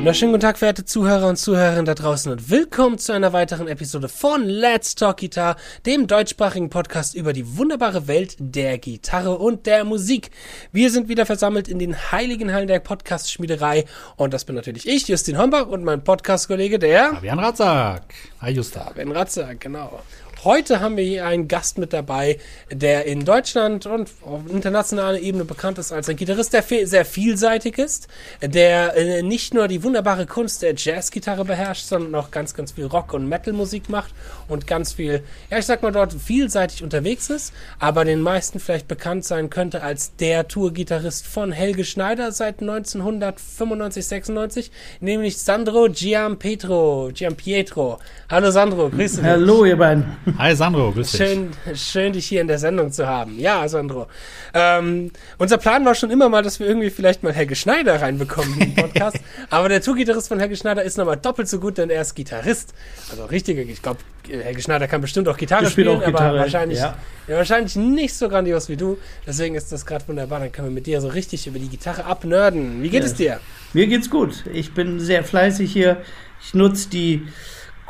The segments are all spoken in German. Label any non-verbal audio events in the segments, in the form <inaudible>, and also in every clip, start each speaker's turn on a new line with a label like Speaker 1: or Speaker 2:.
Speaker 1: wunderschönen guten Tag, verehrte Zuhörer und Zuhörerinnen da draußen und willkommen zu einer weiteren Episode von Let's Talk Guitar, dem deutschsprachigen Podcast über die wunderbare Welt der Gitarre und der Musik. Wir sind wieder versammelt in den heiligen Hallen der Podcast-Schmiederei und das bin natürlich ich, Justin Hombach und mein Podcast-Kollege, der
Speaker 2: Fabian Ratzak. Hi Justin.
Speaker 1: Fabian Ratzak, genau. Heute haben wir hier einen Gast mit dabei, der in Deutschland und auf internationaler Ebene bekannt ist als ein Gitarrist, der sehr vielseitig ist, der äh, nicht nur die wunderbare Kunst der Jazzgitarre beherrscht, sondern auch ganz, ganz viel Rock- und Metal-Musik macht und ganz viel, ja, ich sag mal dort vielseitig unterwegs ist, aber den meisten vielleicht bekannt sein könnte als der Tourgitarrist von Helge Schneider seit 1995, 96, nämlich Sandro Giampietro. Giampietro. Hallo Sandro, grüße dich.
Speaker 3: Hallo ihr beiden.
Speaker 2: Hi Sandro, grüß dich.
Speaker 1: Schön, schön, dich hier in der Sendung zu haben. Ja, Sandro. Ähm, unser Plan war schon immer mal, dass wir irgendwie vielleicht mal Helge Schneider reinbekommen in den Podcast. <laughs> Aber der Tourgitarrist von Helge Schneider ist nochmal doppelt so gut, denn er ist Gitarrist. Also richtiger, ich glaube, Helge Schneider kann bestimmt auch Gitarre
Speaker 3: spielen,
Speaker 1: auch
Speaker 3: Gitarre,
Speaker 1: aber wahrscheinlich,
Speaker 3: ja.
Speaker 1: ja, wahrscheinlich nicht so grandios wie du. Deswegen ist das gerade wunderbar. Dann können wir mit dir so richtig über die Gitarre abnörden. Wie geht
Speaker 3: Ja.
Speaker 1: es dir?
Speaker 3: Mir geht's gut. Ich bin sehr fleißig hier. Ich nutze die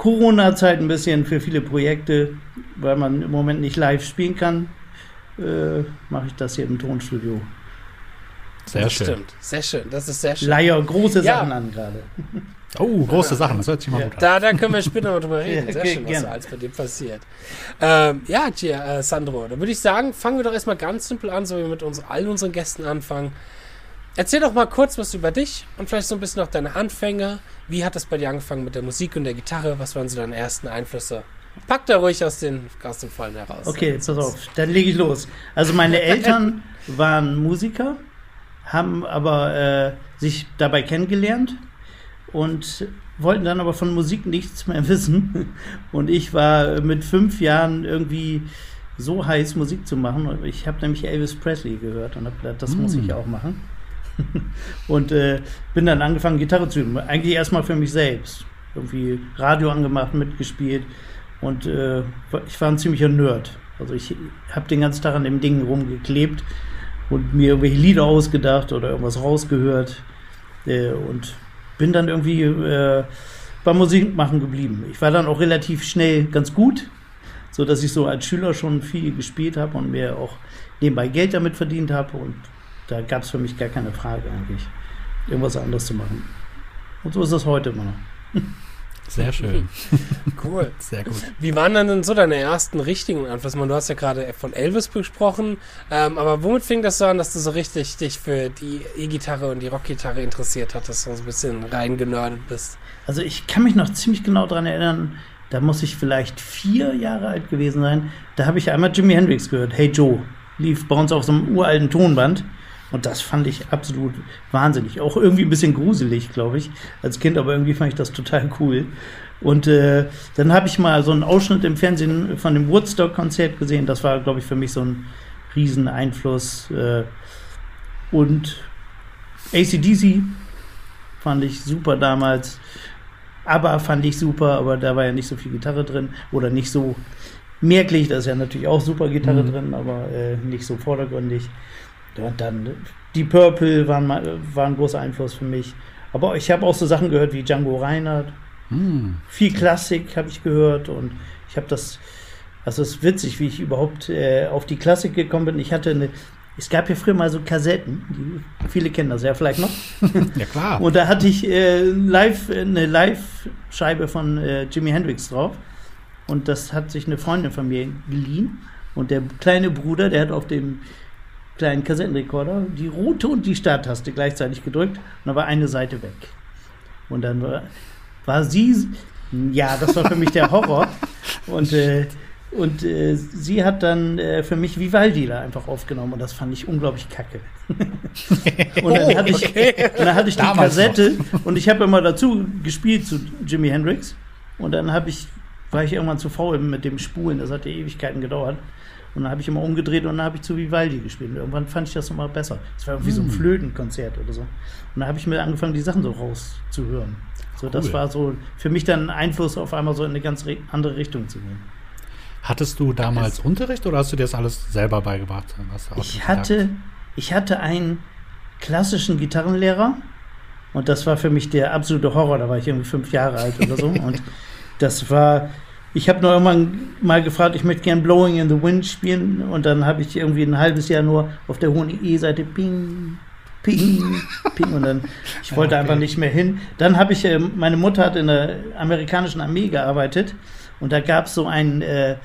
Speaker 3: Corona-Zeit ein bisschen für viele Projekte, weil man im Moment nicht live spielen kann. Äh, Mache ich das hier im Tonstudio.
Speaker 2: Sehr
Speaker 1: das
Speaker 2: schön.
Speaker 1: Stimmt, sehr schön. Das ist sehr schön.
Speaker 3: Leier große
Speaker 1: Ja.
Speaker 3: Sachen an gerade.
Speaker 2: Oh, große Sachen, das hört sich mal
Speaker 3: Ja.
Speaker 2: gut an.
Speaker 1: Da, da können wir später mal drüber reden. <laughs> Sehr
Speaker 3: ge-
Speaker 1: schön, was
Speaker 3: gerne.
Speaker 1: da alles bei dir passiert. Ähm, ja, Gia, äh, Sandro, da würde ich sagen, fangen wir doch erstmal ganz simpel an, so wie wir mit uns, allen unseren Gästen anfangen. Erzähl doch mal kurz was über dich und vielleicht so ein bisschen auch deine Anfänge. Wie hat das bei dir angefangen mit der Musik und der Gitarre? Was waren so deine ersten Einflüsse? Pack da ruhig aus den, aus den Vollen heraus.
Speaker 3: Okay, pass auf, dann lege ich los. Also meine <laughs> Eltern waren Musiker, haben aber äh, sich dabei kennengelernt und wollten dann aber von Musik nichts mehr <laughs> wissen. Und ich war mit fünf Jahren irgendwie so heiß, Musik zu machen. Ich habe nämlich Elvis Presley gehört und habe gedacht, das muss
Speaker 2: Mm.
Speaker 3: ich auch machen. <laughs> und äh, bin dann angefangen, Gitarre zu üben. Eigentlich erstmal für mich selbst. Irgendwie Radio angemacht, mitgespielt. Und äh, ich war ein ziemlicher Nerd. Also ich habe den ganzen Tag an dem Ding rumgeklebt und mir irgendwelche Lieder ausgedacht oder irgendwas rausgehört. Äh, und bin dann irgendwie äh, beim Musikmachen geblieben. Ich war dann auch relativ schnell ganz gut, so dass ich so als Schüler schon viel gespielt habe und mir auch nebenbei Geld damit verdient habe. Und da gab es für mich gar keine Frage eigentlich, irgendwas anderes zu machen. Und so ist es heute immer noch.
Speaker 2: Sehr <laughs> schön.
Speaker 1: Cool.
Speaker 2: Sehr gut.
Speaker 1: Wie waren dann denn so deine ersten richtigen Einflüsse? Du hast ja gerade von Elvis gesprochen, ähm, aber womit fing das so an, dass du so richtig dich für die E-Gitarre und die Rockgitarre interessiert hattest, so ein bisschen reingenördet bist?
Speaker 3: Also ich kann mich noch ziemlich genau daran erinnern, da muss ich vielleicht vier Jahre alt gewesen sein. Da habe ich einmal Jimi Hendrix gehört. Hey Joe lief bei uns auf so einem uralten Tonband. Und das fand ich absolut wahnsinnig. Auch irgendwie ein bisschen gruselig, glaube ich, als Kind, aber irgendwie fand ich das total cool. Und äh, dann habe ich mal so einen Ausschnitt im Fernsehen von dem Woodstock-Konzert gesehen. Das war, glaube ich, für mich so ein Rieseneinfluss. Äh, und ACDC fand ich super damals. Aber fand ich super, aber da war ja nicht so viel Gitarre drin oder nicht so merklich. Da ist ja natürlich auch super Gitarre
Speaker 2: Mhm.
Speaker 3: drin, aber äh, nicht so vordergründig. Ja, und dann äh, die Purple waren, waren ein großer Einfluss für mich. Aber ich habe auch so Sachen gehört wie Django Reinhardt.
Speaker 2: Hm.
Speaker 3: Viel Klassik habe ich gehört und ich habe das, also es ist witzig, wie ich überhaupt äh, auf die Klassik gekommen bin. Ich hatte eine, es gab ja früher mal so Kassetten, die, viele kennen das ja vielleicht noch. <laughs>
Speaker 2: Ja klar.
Speaker 3: Und da hatte ich äh, live, eine Live-Scheibe von äh, Jimi Hendrix drauf. Und das hat sich eine Freundin von mir geliehen. Und der kleine Bruder, der hat auf dem kleinen Kassettenrekorder die rote und die Starttaste gleichzeitig gedrückt. Und da war eine Seite weg. Und dann war, war sie, ja, das war für mich der Horror. Und, äh, und äh, sie hat dann äh, für mich Vivaldi da einfach aufgenommen. Und das fand ich unglaublich kacke. <laughs> Und dann hatte ich, und dann hatte ich die
Speaker 2: Damals
Speaker 3: Kassette und ich habe immer dazu gespielt zu Jimi Hendrix. Und dann habe ich, war ich irgendwann zu faul mit dem Spulen, das hat ja Ewigkeiten gedauert. Und dann habe ich immer umgedreht und dann habe ich zu Vivaldi gespielt. Und irgendwann fand ich das immer besser. Es war irgendwie so ein
Speaker 2: Hm.
Speaker 3: Flötenkonzert oder so. Und dann habe ich mir angefangen, die Sachen so rauszuhören. So, das
Speaker 2: Cool.
Speaker 3: war so für mich dann ein Einfluss auf einmal so in eine ganz re- andere Richtung zu gehen.
Speaker 2: Hattest du damals Unterricht oder hast du dir das alles selber beigebracht? Was
Speaker 3: Ich hatte, ich hatte einen klassischen Gitarrenlehrer, Und das war für mich der absolute Horror. Da war ich irgendwie fünf Jahre alt oder so. <laughs> Und das war, ich habe nur irgendwann mal gefragt, ich möchte gern Blowing in the Wind spielen. Und dann habe ich irgendwie ein halbes Jahr nur auf der hohen E-Seite ping, ping, ping. Und dann, <laughs> ich wollte
Speaker 2: okay.
Speaker 3: einfach nicht mehr hin. Dann habe ich, äh, meine Mutter hat in der amerikanischen Armee gearbeitet. Und da gab es so ein äh,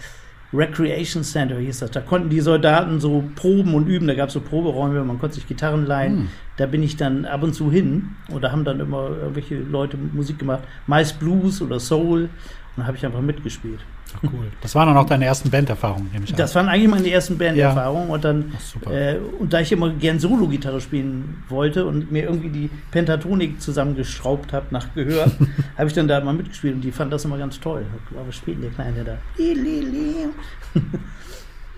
Speaker 3: Recreation Center, hieß das. Da konnten die Soldaten so proben und üben. Da gab es so Proberäume, man konnte sich Gitarren leihen.
Speaker 2: Hm.
Speaker 3: Da bin ich dann ab und zu hin. Und da haben dann immer irgendwelche Leute Musik gemacht. Meist Blues oder Soul. Und da habe ich einfach mitgespielt.
Speaker 2: Ach, cool. Das waren dann auch deine ersten Banderfahrungen, nehme ich an.
Speaker 3: Das waren eigentlich meine ersten Banderfahrungen. Und dann,
Speaker 2: Ach, super.
Speaker 3: äh, und da ich immer gern Solo-Gitarre spielen wollte und mir irgendwie die Pentatonik zusammengeschraubt habe nach Gehör, <laughs> habe ich dann da mal mitgespielt und die fanden das immer ganz toll. Aber spielt der Kleine da. <laughs>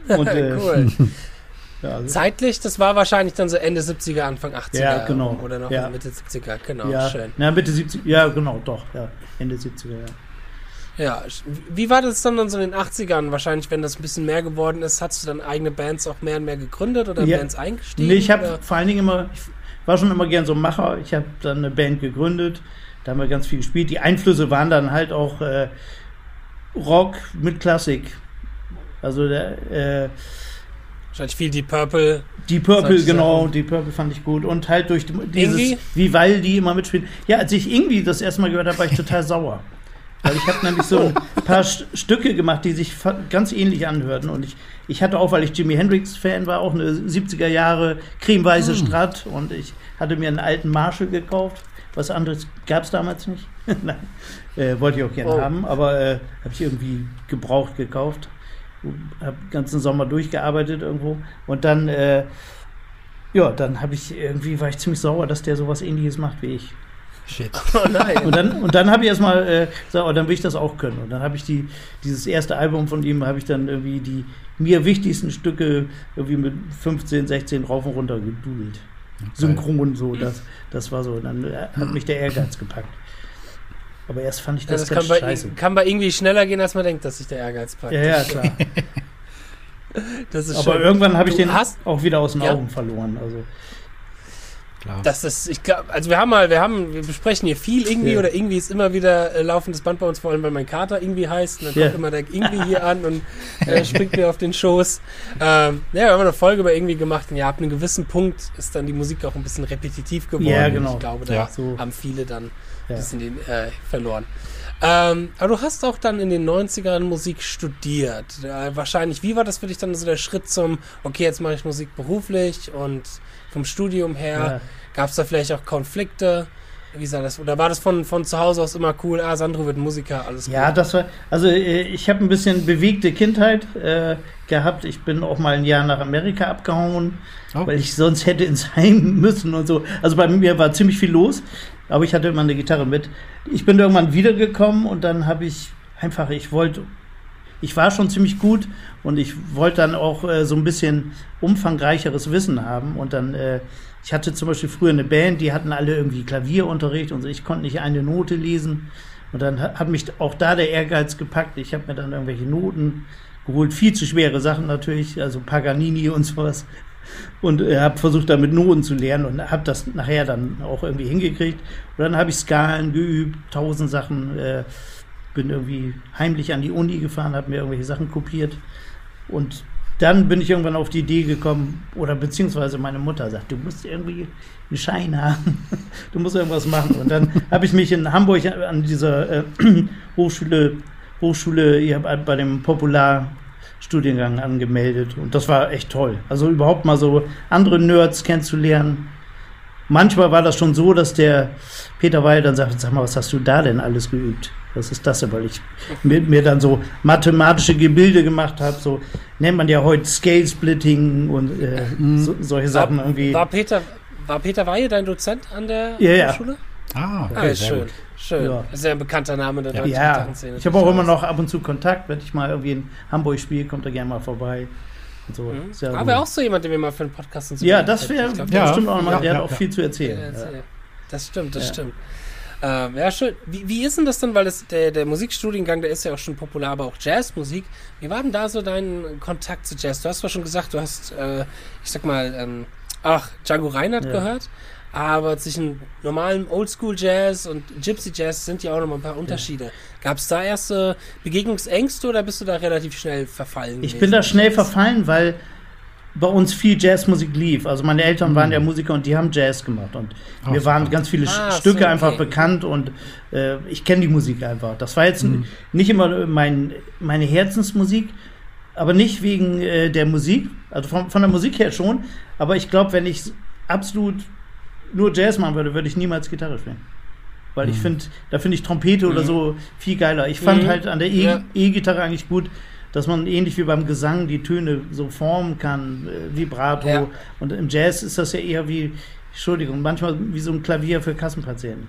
Speaker 3: Und, äh,
Speaker 1: cool. <laughs>
Speaker 3: ja, also,
Speaker 1: Zeitlich, das war wahrscheinlich dann so Ende 70er, Anfang 80er.
Speaker 3: Ja, genau.
Speaker 1: Oder noch
Speaker 3: Ja.
Speaker 1: Mitte 70er, genau,
Speaker 3: ja,
Speaker 1: schön.
Speaker 3: Na, Mitte 70 ja, genau, doch, ja. Ende 70er, ja.
Speaker 1: Ja, wie war das dann, dann so in den 80ern? Wahrscheinlich, wenn das ein bisschen mehr geworden ist, hast du dann eigene Bands auch mehr und mehr gegründet oder
Speaker 3: Ja.
Speaker 1: Bands eingestiegen?
Speaker 3: Nee, ich habe vor allen Dingen immer, ich war schon immer gern so ein Macher. Ich habe dann eine Band gegründet, da haben wir ganz viel gespielt. Die Einflüsse waren dann halt auch äh, Rock mit Klassik. Also der, äh,
Speaker 1: Wahrscheinlich viel die Purple.
Speaker 3: die Purple, genau,
Speaker 1: Sachen.
Speaker 3: die Purple fand ich gut. Und halt durch die- dieses? Vivaldi immer mitspielen. Ja, als ich irgendwie das erste Mal gehört habe, war ich <laughs> total sauer. Weil ich habe nämlich so ein <laughs> paar St Stücke gemacht, die sich ganz ähnlich anhörten. Und ich, ich hatte auch, weil ich Jimi Hendrix-Fan war, auch eine 70er Jahre cremeweiße Strat. Und ich hatte mir einen alten Marshall gekauft. Was anderes gab es damals nicht. <laughs> Nein, äh, wollte ich auch gerne
Speaker 1: Oh.
Speaker 3: haben, aber äh, habe ich irgendwie gebraucht gekauft. Habe den ganzen Sommer durchgearbeitet irgendwo. Und dann, äh, ja, dann habe ich irgendwie, war ich ziemlich sauer, dass der sowas ähnliches macht wie ich.
Speaker 2: Shit. <laughs>
Speaker 1: Oh nein.
Speaker 3: Und dann, und dann habe ich erstmal äh, gesagt, oh, dann will ich das auch können. Und dann habe ich die, dieses erste Album von ihm, habe ich dann irgendwie die mir wichtigsten Stücke irgendwie mit 15, 16 rauf und runter gedudelt. Synchron, so, das, das war so. Dann äh, hat mich der Ehrgeiz gepackt. Aber erst fand ich das,
Speaker 1: das
Speaker 3: ganz
Speaker 1: kann bei,
Speaker 3: scheiße.
Speaker 1: kann bei irgendwie schneller gehen, als man denkt, dass sich der Ehrgeiz packt.
Speaker 3: Ja, ja, klar. <laughs>
Speaker 1: Das ist
Speaker 3: Aber
Speaker 1: schön.
Speaker 3: irgendwann habe ich den
Speaker 1: hast-
Speaker 3: auch wieder aus den
Speaker 1: Ja.
Speaker 3: Augen verloren. Also,
Speaker 2: Klar.
Speaker 1: Das ist, ich glaube, also wir haben mal, wir haben, wir besprechen hier viel irgendwie
Speaker 3: Ja.
Speaker 1: oder irgendwie ist immer wieder äh, laufendes Band bei uns, vor allem weil mein Kater irgendwie heißt. Und dann
Speaker 3: Ja.
Speaker 1: kommt immer der irgendwie hier an und äh, springt mir auf den Schoß. Ähm, ja, wir haben eine Folge über irgendwie gemacht und ja, ab einem gewissen Punkt ist dann die Musik auch ein bisschen repetitiv geworden.
Speaker 3: Ja,
Speaker 1: Und
Speaker 3: genau.
Speaker 1: Ich glaube, da
Speaker 2: Ja.
Speaker 1: Haben viele dann ein bisschen den, äh, verloren. Ähm, aber du hast auch dann in den 90ern Musik studiert. Äh, wahrscheinlich, wie war das für dich dann so der Schritt zum, okay, jetzt mache ich Musik beruflich und vom Studium her?
Speaker 3: ja.
Speaker 1: Gab es da vielleicht auch Konflikte? Wie sah das? Oder war das von, von zu Hause aus immer cool? Ah, Sandro wird Musiker, alles
Speaker 3: Ja, das war, also äh, ich habe ein bisschen bewegte Kindheit äh, gehabt. Ich bin auch mal ein Jahr nach Amerika abgehauen,
Speaker 2: Oh.
Speaker 3: weil ich sonst hätte ins Heim <laughs> müssen und so. Also bei mir war ziemlich viel los, aber ich hatte immer eine Gitarre mit. Ich bin irgendwann wiedergekommen und dann habe ich einfach, ich wollte, ich war schon ziemlich gut und ich wollte dann auch äh, so ein bisschen umfangreicheres Wissen haben und dann äh, ich hatte zum Beispiel früher eine Band, die hatten alle irgendwie Klavierunterricht und ich konnte nicht eine Note lesen. Und dann ha- hat mich auch da der Ehrgeiz gepackt. Ich habe mir dann irgendwelche Noten geholt, viel zu schwere Sachen natürlich, also Paganini und sowas. Und äh, habe versucht, damit Noten zu lernen und habe das nachher dann auch irgendwie hingekriegt. Und dann habe ich Skalen geübt, tausend Sachen. Äh, bin irgendwie heimlich an die Uni gefahren, habe mir irgendwelche Sachen kopiert. Und dann bin ich irgendwann auf die Idee gekommen, oder beziehungsweise meine Mutter sagt, du musst irgendwie einen Schein haben, <laughs> du musst irgendwas machen. Und dann habe ich mich in Hamburg an dieser äh, <clears throat> Hochschule, Hochschule, ich bei dem Popularstudiengang angemeldet und das war echt toll. Also überhaupt mal so andere Nerds kennenzulernen. Manchmal war das schon so, dass der Peter Weil dann sagte, sag mal, was hast du da denn alles geübt? Was ist das? Weil ich mir, mir dann so mathematische Gebilde gemacht habe, so nennt man ja heute Scale Splitting und äh, so, solche Sachen irgendwie.
Speaker 1: War Peter, war Peter Weihe dein Dozent an der
Speaker 3: Ja, ja.
Speaker 1: Hochschule?
Speaker 2: Ah,
Speaker 1: Ah,
Speaker 2: okay,
Speaker 1: ist
Speaker 2: sehr
Speaker 1: schön.
Speaker 2: gut.
Speaker 1: Schön.
Speaker 3: Ja.
Speaker 1: Ist ein bekannter Name der deutschen
Speaker 3: ja, ich habe auch immer noch ab und zu Kontakt, wenn ich mal irgendwie in Hamburg spiele, kommt er gerne mal vorbei. Und so.
Speaker 1: Mhm.
Speaker 3: Ist ja
Speaker 1: Aber
Speaker 3: gut.
Speaker 1: auch so jemand, den wir mal für einen Podcast und so
Speaker 3: ja, das wäre
Speaker 2: Ja.
Speaker 3: bestimmt auch mal,
Speaker 2: Ja,
Speaker 3: der
Speaker 2: ja,
Speaker 3: hat auch
Speaker 2: ja.
Speaker 3: viel zu erzählen.
Speaker 1: erzähl. Das stimmt, das
Speaker 3: Ja.
Speaker 1: stimmt. Ähm, ja, schön. Wie, wie ist denn das denn, weil das, der, der Musikstudiengang, der ist ja auch schon popular, aber auch Jazzmusik. Wie war denn da so dein Kontakt zu Jazz? Du hast zwar schon gesagt, du hast, äh, ich sag mal, ähm, ach, Django Reinhardt
Speaker 3: Ja.
Speaker 1: gehört, aber zwischen normalem Oldschool-Jazz und Gypsy-Jazz sind ja auch noch mal ein paar Unterschiede. Gab es da erste Begegnungsängste oder bist du da relativ schnell verfallen?
Speaker 3: Ich
Speaker 1: gewesen?
Speaker 3: bin da schnell verfallen, weil bei uns viel Jazzmusik lief. Also meine Eltern waren ja Musiker und die haben Jazz gemacht und
Speaker 2: Ah,
Speaker 3: mir waren ganz viele
Speaker 1: Ah,
Speaker 3: Stücke
Speaker 1: so,
Speaker 3: einfach
Speaker 1: okay.
Speaker 3: bekannt und äh, ich kenne die Musik einfach. Das war jetzt n- nicht immer mein, meine Herzensmusik, aber nicht wegen äh, der Musik, also von, von der Musik her schon, aber ich glaube, wenn ich absolut nur Jazz machen würde, würde ich niemals Gitarre spielen. Weil ich finde, da finde ich Trompete oder so viel geiler. Ich fand
Speaker 1: Mhm.
Speaker 3: halt an der E-
Speaker 1: Ja.
Speaker 3: E-Gitarre eigentlich gut, dass man ähnlich wie beim Gesang die Töne so formen kann, äh, Vibrato.
Speaker 1: Ja.
Speaker 3: Und im Jazz ist das ja eher wie, Entschuldigung, manchmal wie so ein Klavier für Kassenpatienten.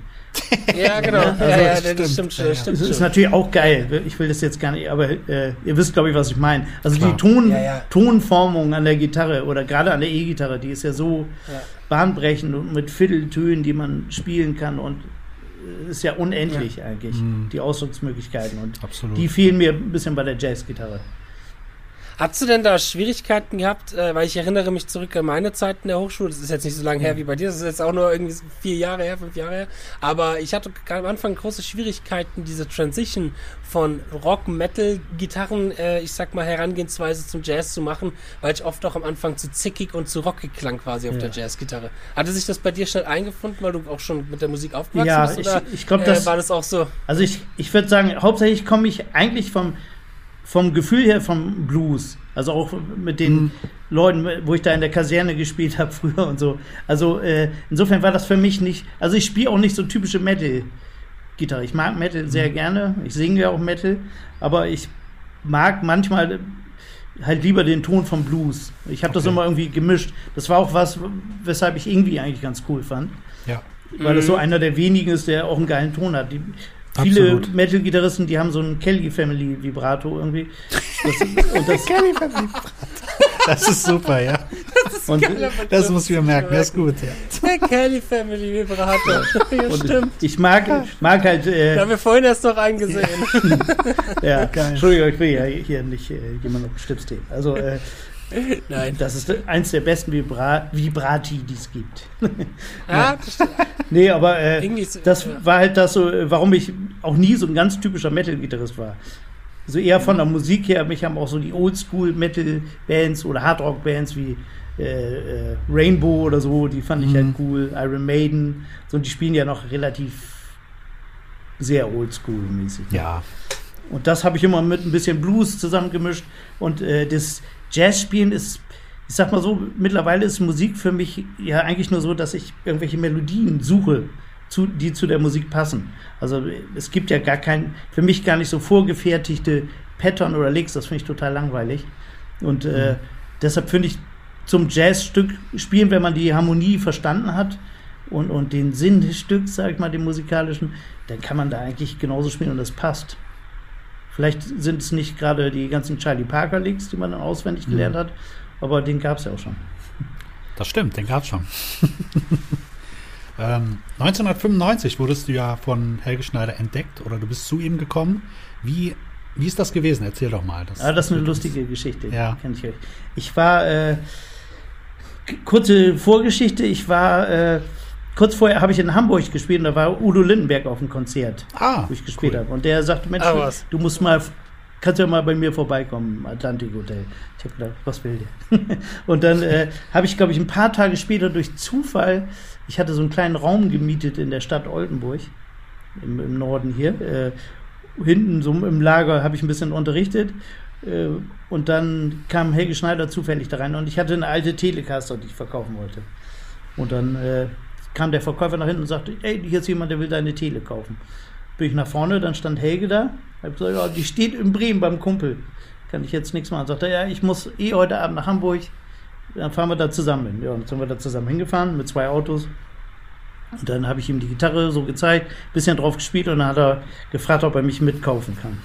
Speaker 1: Ja, genau.
Speaker 3: Ja,
Speaker 1: Ja,
Speaker 3: also
Speaker 1: ja,
Speaker 2: das
Speaker 1: das
Speaker 2: stimmt.
Speaker 1: stimmt schon.
Speaker 2: Ja,
Speaker 1: Das stimmt
Speaker 3: Das ist natürlich auch geil. Ich will das jetzt gar nicht, aber äh, ihr wisst, glaube ich, was ich meine. Also
Speaker 2: Klar.
Speaker 3: die Ton,
Speaker 1: Ja, ja.
Speaker 3: Tonformung an der Gitarre oder gerade an der E-Gitarre, die ist ja so
Speaker 1: Ja.
Speaker 3: bahnbrechend und mit Vierteltönen, die man spielen kann und ist ja unendlich eigentlich,
Speaker 2: Mhm.
Speaker 3: die Ausdrucksmöglichkeiten. Und
Speaker 2: Absolut.
Speaker 3: die fehlen mir ein bisschen bei der Jazzgitarre.
Speaker 1: Hast du denn da Schwierigkeiten gehabt? Äh, weil ich erinnere mich zurück an meine Zeit in der Hochschule. Das ist jetzt nicht so lange her wie bei dir. Das ist jetzt auch nur irgendwie vier Jahre her, fünf Jahre her. Aber ich hatte am Anfang große Schwierigkeiten, diese Transition von Rock, Metal, Gitarren, äh, ich sag mal, Herangehensweise zum Jazz zu machen, weil ich oft auch am Anfang zu zickig und zu rockig klang quasi auf
Speaker 3: Ja.
Speaker 1: der Jazzgitarre. Hatte sich das bei dir schnell eingefunden, weil du auch schon mit der Musik aufgewachsen
Speaker 3: Ja,
Speaker 1: bist?
Speaker 3: ich-
Speaker 1: Oder
Speaker 3: ich glaub,
Speaker 1: äh,
Speaker 3: das-
Speaker 1: war das auch so?
Speaker 3: Also ich, ich würde sagen, hauptsächlich komme ich eigentlich vom, vom Gefühl her vom Blues. Also auch mit den Leuten, wo ich da in der Kaserne gespielt habe <laughs> früher und so. Also äh, insofern war das für mich nicht, also ich spiele auch nicht so typische Metal-Gitarre. Ich mag Metal sehr gerne. Ich singe ja auch Metal, aber ich mag manchmal halt lieber den Ton vom Blues. Ich habe das
Speaker 2: Okay.
Speaker 3: immer irgendwie gemischt. Das war auch was, weshalb ich irgendwie eigentlich ganz cool fand
Speaker 2: ja.
Speaker 3: weil das so
Speaker 1: Mhm.
Speaker 3: einer der wenigen ist, der auch einen geilen Ton hat. Die, viele. Metal-Gitarristen, die haben so ein Kelly Family Vibrato irgendwie. Das, und das,
Speaker 2: Das ist super, ja.
Speaker 3: und,
Speaker 2: Das muss ich mir merken. Das ist gut, ja.
Speaker 1: Der Kelly Family Vibrato. ja, stimmt.
Speaker 3: ich mag, mag halt,
Speaker 1: Da
Speaker 3: äh,
Speaker 1: haben wir vorhin erst noch eingesehen. <laughs>
Speaker 3: ja,
Speaker 2: Geil.
Speaker 3: Entschuldigung, ich will ja hier nicht äh, jemand auf den Stips stehen. Also, äh, <laughs>
Speaker 1: Nein.
Speaker 3: das ist eins der besten Vibra Vibrati, die es gibt.
Speaker 1: Ja, <laughs> das stimmt.
Speaker 3: Nee, aber äh, das
Speaker 1: ja.
Speaker 3: war halt das so, warum ich auch nie so ein ganz typischer Metal-Gitarrist war. So eher von der Musik her, mich haben auch so die Oldschool-Metal-Bands oder Hardrock-Bands wie äh, äh, Rainbow oder so, die fand ich
Speaker 2: Mhm.
Speaker 3: halt cool. Iron Maiden, so, und die spielen ja noch relativ sehr oldschool-mäßig.
Speaker 2: Ja.
Speaker 3: Und das habe ich immer mit ein bisschen Blues zusammengemischt. Und äh, das Jazzspielen ist, ich sag mal so, mittlerweile ist Musik für mich ja eigentlich nur so, dass ich irgendwelche Melodien suche, zu, die zu der Musik passen. Also es gibt ja gar kein, für mich gar nicht so vorgefertigte Pattern oder Licks, das finde ich total langweilig. Und äh, deshalb finde ich zum Jazzstück spielen, wenn man die Harmonie verstanden hat und, und den Sinn des Stücks, sag ich mal, den musikalischen, dann kann man da eigentlich genauso spielen und das passt. Vielleicht sind es nicht gerade die ganzen Charlie Parker Licks, die man dann auswendig gelernt hat, aber den gab es ja auch schon.
Speaker 2: Das stimmt, den gab's schon. <laughs> ähm, 1995 wurdest du ja von Helge Schneider entdeckt oder du bist zu ihm gekommen. Wie, wie ist das gewesen? Erzähl doch mal.
Speaker 3: Ja, das ist eine lustige Geschichte.
Speaker 2: Ja.
Speaker 3: Kenn ich euch. Ich war, äh, kurze Vorgeschichte, ich war, äh, kurz vorher habe ich in Hamburg gespielt und da war Udo Lindenberg auf dem Konzert,
Speaker 2: Ah,
Speaker 3: wo ich gespielt
Speaker 2: cool.
Speaker 3: habe. Und der sagte, Mensch,
Speaker 1: Ah,
Speaker 3: du, musst mal, kannst ja mal bei mir vorbeikommen, im Atlantik Hotel. Ich habe gedacht, was will der? <laughs> und dann äh, habe ich, glaube ich, ein paar Tage später durch Zufall, ich hatte so einen kleinen Raum gemietet in der Stadt Oldenburg, im, im Norden hier. Äh, hinten so im Lager habe ich ein bisschen unterrichtet. Äh, und dann kam Helge Schneider zufällig da rein und ich hatte eine alte Telecaster, die ich verkaufen wollte. Und dann äh, kam der Verkäufer nach hinten und sagte, ey, hier ist jemand, der will deine Tele kaufen. Bin ich nach vorne, dann stand Helge da. Hab gesagt, ja, die steht in Bremen beim Kumpel. Kann ich jetzt nichts machen. Sagt er, ja, ich muss eh heute Abend nach Hamburg. Dann fahren wir da zusammen hin. Ja, und dann sind wir da zusammen hingefahren mit zwei Autos. Und dann habe ich ihm die Gitarre so gezeigt, bisschen drauf gespielt und dann hat er gefragt, ob er mich mitkaufen kann.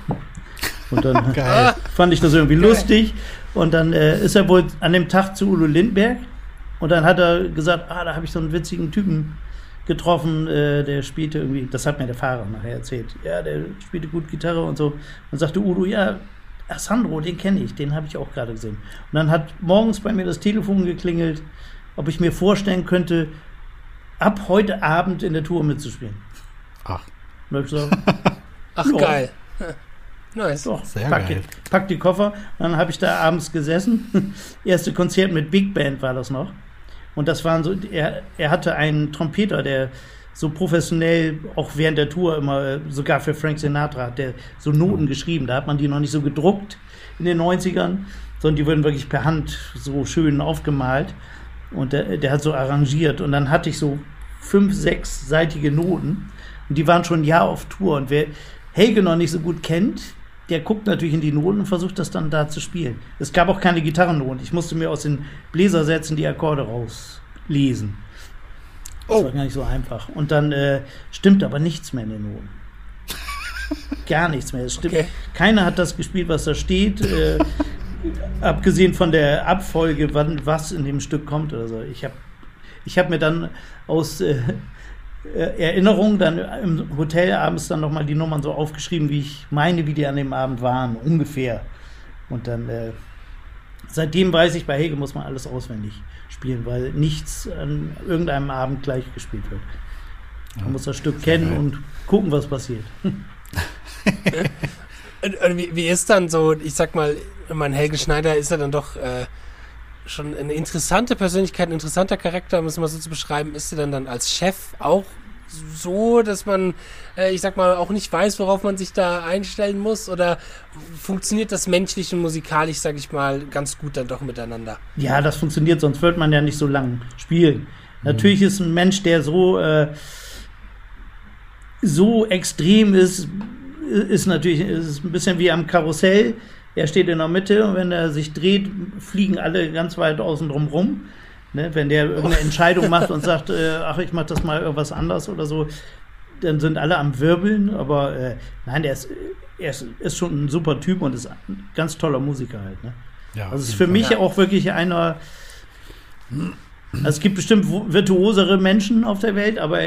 Speaker 3: Und dann <laughs>
Speaker 2: Geil.
Speaker 3: fand ich das irgendwie lustig. Und dann äh, ist er wohl an dem Tag zu Udo Lindberg. Und dann hat er gesagt, ah, da habe ich so einen witzigen Typen getroffen, äh, der spielte irgendwie, das hat mir der Fahrer nachher erzählt. Ja, der spielte gut Gitarre und so. Und sagte Udo, ja, Sandro, den kenne ich, den habe ich auch gerade gesehen. Und dann hat morgens bei mir das Telefon geklingelt, ob ich mir vorstellen könnte, ab heute Abend in der Tour mitzuspielen.
Speaker 2: Ach,
Speaker 3: Und hab ich so, <laughs>
Speaker 1: Ach,
Speaker 3: Ja.
Speaker 1: geil. <laughs> Nice.
Speaker 3: doch,
Speaker 2: Sehr
Speaker 3: pack,
Speaker 2: geil.
Speaker 3: Die, pack die Koffer. Und dann habe ich da abends gesessen. <laughs> Erste Konzert mit Big Band war das noch. Und das waren so, er, er hatte einen Trompeter, der so professionell auch während der Tour immer, äh, sogar für Frank Sinatra, hat der so Noten geschrieben. Da hat man die noch nicht so gedruckt in den 90ern, sondern die wurden wirklich per Hand so schön aufgemalt. Und der, der hat so arrangiert. Und dann hatte ich so fünf, sechsseitige Noten. Und die waren schon ein Jahr auf Tour. Und wer Helge noch nicht so gut kennt, der guckt natürlich in die Noten und versucht das dann da zu spielen. Es gab auch keine Gitarrennoten. Ich musste mir aus den Bläsersätzen die Akkorde rauslesen. Das
Speaker 1: Oh.
Speaker 3: war gar nicht so einfach. Und dann äh, stimmt aber nichts mehr in den Noten. <laughs> Gar nichts mehr. Es stimmt.
Speaker 1: Okay.
Speaker 3: Keiner hat das gespielt, was da steht. Äh, abgesehen von der Abfolge, wann was in dem Stück kommt oder so. Ich habe ich hab mir dann aus äh, Erinnerung dann im Hotel abends dann nochmal die Nummern so aufgeschrieben, wie ich meine, wie die an dem Abend waren, ungefähr. Und dann, äh, seitdem weiß ich, bei Hege muss man alles auswendig spielen, weil nichts an irgendeinem Abend gleich gespielt wird. Man muss das Stück kennen
Speaker 2: geil.
Speaker 3: und gucken, was passiert. <laughs>
Speaker 1: Und, und wie, wie ist dann so, ich sag mal, mein Helge Schneider ist ja dann doch äh, schon eine interessante Persönlichkeit, ein interessanter Charakter, um es mal so zu beschreiben. Ist er dann dann als Chef auch so, dass man, äh, ich sag mal, auch nicht weiß, worauf man sich da einstellen muss? Oder funktioniert das menschlich und musikalisch, sag ich mal, ganz gut dann doch miteinander?
Speaker 3: Ja, das funktioniert, sonst wird man ja nicht so lang spielen. Natürlich ist ein Mensch, der so, äh, so extrem ist, ist natürlich ist ein bisschen wie am Karussell. Er steht in der Mitte und wenn er sich dreht, fliegen alle ganz weit außen drum rum. Ne? Wenn der irgendeine Entscheidung macht und sagt, äh, ach, ich mach das mal irgendwas anders oder so, dann sind alle am Wirbeln. Aber äh, nein, der ist, er ist, ist schon ein super Typ und ist ein ganz toller Musiker halt. Ne?
Speaker 2: ja.
Speaker 3: Also es ist für mich
Speaker 1: Ja.
Speaker 3: auch wirklich einer. Also es gibt bestimmt virtuosere Menschen auf der Welt, aber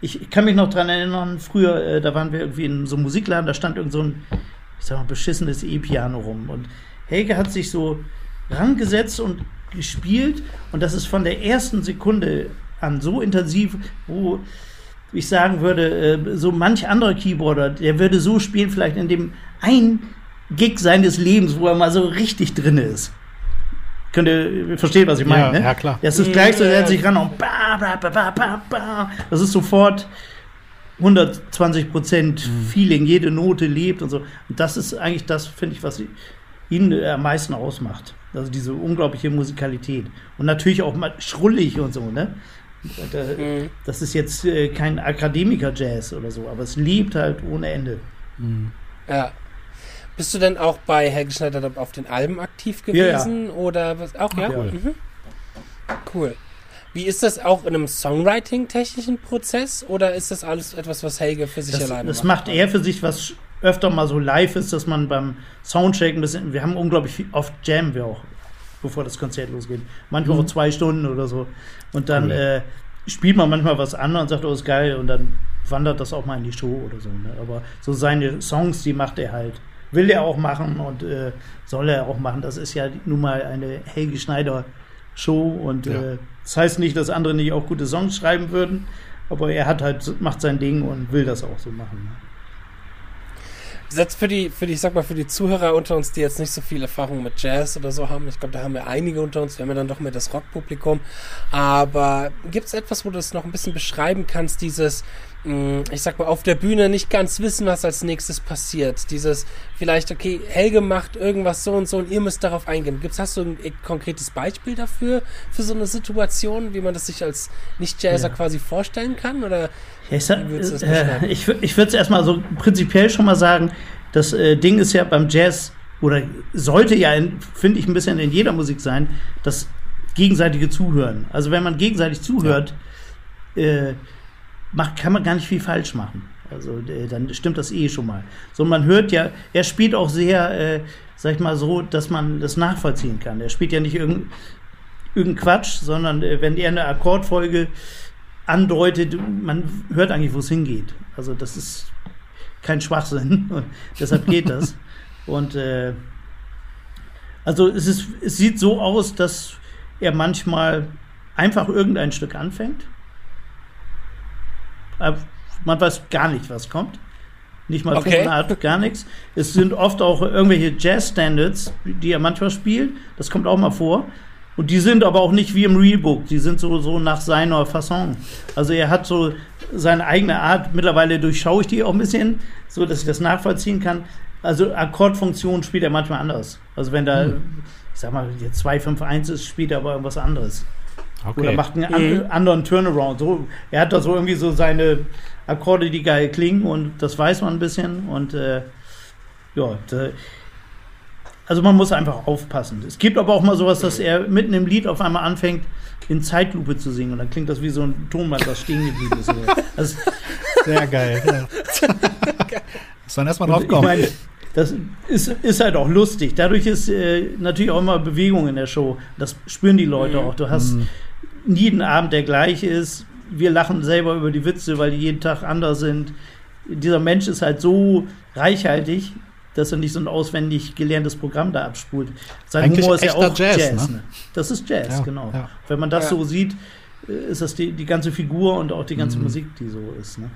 Speaker 3: ich, ich kann mich noch dran erinnern, früher, äh, da waren wir irgendwie in so einem Musikladen, da stand irgend so ein, ich sag mal, beschissenes E-Piano rum. Und Helge hat sich so rangesetzt und gespielt und das ist von der ersten Sekunde an so intensiv, wo ich sagen würde, äh, so manch anderer Keyboarder, der würde so spielen, vielleicht in dem ein Gig seines Lebens, wo er mal so richtig drin ist. Könnt ihr verstehen, was ich meine?
Speaker 2: Ja,
Speaker 3: ne?
Speaker 2: ja, klar.
Speaker 3: Das ist gleich so, er setzt sich ran und ba, ba, ba, ba, ba, ba. Das ist sofort 120 Prozent Feeling, jede Note lebt und so. Und das ist eigentlich das, finde ich, was ihn am meisten ausmacht. Also diese unglaubliche Musikalität. Und natürlich auch mal schrullig und so, ne?
Speaker 1: Mhm.
Speaker 3: Das ist jetzt äh, kein Akademiker-Jazz oder so, aber es lebt halt ohne Ende.
Speaker 1: Ja. Bist du denn auch bei Helge Schneider auf den Alben aktiv
Speaker 3: Ja, ja.
Speaker 1: gewesen? Oder was? Auch, ja?
Speaker 2: Cool.
Speaker 1: Mhm. Cool. Wie ist das auch in einem Songwriting-technischen Prozess? Oder ist das alles etwas, was Helge für sich
Speaker 3: Das,
Speaker 1: alleine
Speaker 3: das macht er für sich, was öfter mal so live ist, dass man beim Soundcheck ein bisschen, wir haben unglaublich viel, oft jammen wir auch, bevor das Konzert losgeht. Manchmal auch zwei Stunden oder so. Und dann
Speaker 2: Cool.
Speaker 3: äh, spielt man manchmal was an und sagt, oh, ist geil. Und dann wandert das auch mal in die Show oder so. Ne? Aber so seine Songs, die macht er halt. Will er auch machen und äh, soll er auch machen. Das ist ja nun mal eine Helge Schneider Show und
Speaker 2: Ja.
Speaker 3: äh, das heißt nicht, dass andere nicht auch gute Songs schreiben würden, aber er hat halt macht sein Ding und will das auch so machen. Ne?
Speaker 1: Setzt für die, für die, ich sag mal, für die Zuhörer unter uns, die jetzt nicht so viel Erfahrung mit Jazz oder so haben, ich glaube, da haben wir einige unter uns, wir haben ja dann doch mehr das Rockpublikum. Aber gibt es etwas, wo du es noch ein bisschen beschreiben kannst, dieses, ich sag mal, auf der Bühne nicht ganz wissen, was als nächstes passiert. Dieses, vielleicht, okay, Helge macht irgendwas so und so und ihr müsst darauf eingehen. Gibt's, hast du ein äh, konkretes Beispiel dafür, für so eine Situation, wie man das sich als Nicht-Jazzer
Speaker 3: Ja.
Speaker 1: quasi vorstellen kann? Oder
Speaker 3: Ja, ich sag, äh, ich ich würde es erstmal so prinzipiell schon mal sagen, das äh, Ding ist ja beim Jazz oder sollte ja, in- finde ich, ein bisschen in jeder Musik sein, das gegenseitige Zuhören. Also wenn man gegenseitig zuhört, äh, macht, kann man gar nicht viel falsch machen. Also äh, dann stimmt das eh schon mal. So, man hört ja, er spielt auch sehr, äh, sag ich mal so, dass man das nachvollziehen kann. Er spielt ja nicht irgendein irgendein Quatsch, sondern äh, wenn er eine Akkordfolge andeutet, man hört eigentlich, wo es hingeht. Also das ist kein Schwachsinn <laughs> und deshalb geht das. Und äh, also es, ist, es sieht so aus, dass er manchmal einfach irgendein Stück anfängt man weiß gar nicht, was kommt. Nicht mal
Speaker 1: Okay.
Speaker 3: Tonart, gar nichts. Es sind oft auch irgendwelche Jazz-Standards, die er manchmal spielt. Das kommt auch mal vor. Und die sind aber auch nicht wie im Realbook. Die sind so, so nach seiner Fasson. Also er hat so seine eigene Art. Mittlerweile durchschaue ich die auch ein bisschen, so dass ich das nachvollziehen kann. Also Akkordfunktionen spielt er manchmal anders. Also wenn da, ich sag mal, jetzt 251 ist, spielt er aber irgendwas anderes. Oder
Speaker 2: Okay.
Speaker 3: macht einen an, anderen Turnaround. So, er hat da so irgendwie so seine Akkorde, die geil klingen und das weiß man ein bisschen. Und äh, ja, da, also man muss einfach aufpassen. Es gibt aber auch mal sowas, dass er mitten im Lied auf einmal anfängt, in Zeitlupe zu singen. Und dann klingt das wie so ein Tonband, das stehen geblieben ist. Also, <laughs>
Speaker 2: Sehr geil. Ja. Muss man erstmal drauf
Speaker 3: ich
Speaker 2: kommen.
Speaker 3: meine, das ist, ist halt auch lustig. Dadurch ist äh, natürlich auch immer Bewegung in der Show. Das spüren die Leute auch. Du hast nie einen Abend, der gleich ist. Wir lachen selber über die Witze, weil die jeden Tag anders sind. Dieser Mensch ist halt so reichhaltig, dass er nicht so ein auswendig gelerntes Programm da abspult. Sein
Speaker 2: Eigentlich
Speaker 3: Humor ist ja auch
Speaker 2: Jazz,
Speaker 3: Jazz.
Speaker 2: ne?
Speaker 3: ne? Das ist Jazz,
Speaker 2: Ja,
Speaker 3: genau.
Speaker 2: ja.
Speaker 3: Wenn man das
Speaker 1: Ja.
Speaker 3: so sieht, äh, ist das die, die ganze Figur und auch die ganze
Speaker 2: Mhm.
Speaker 3: Musik, die so ist. Ne?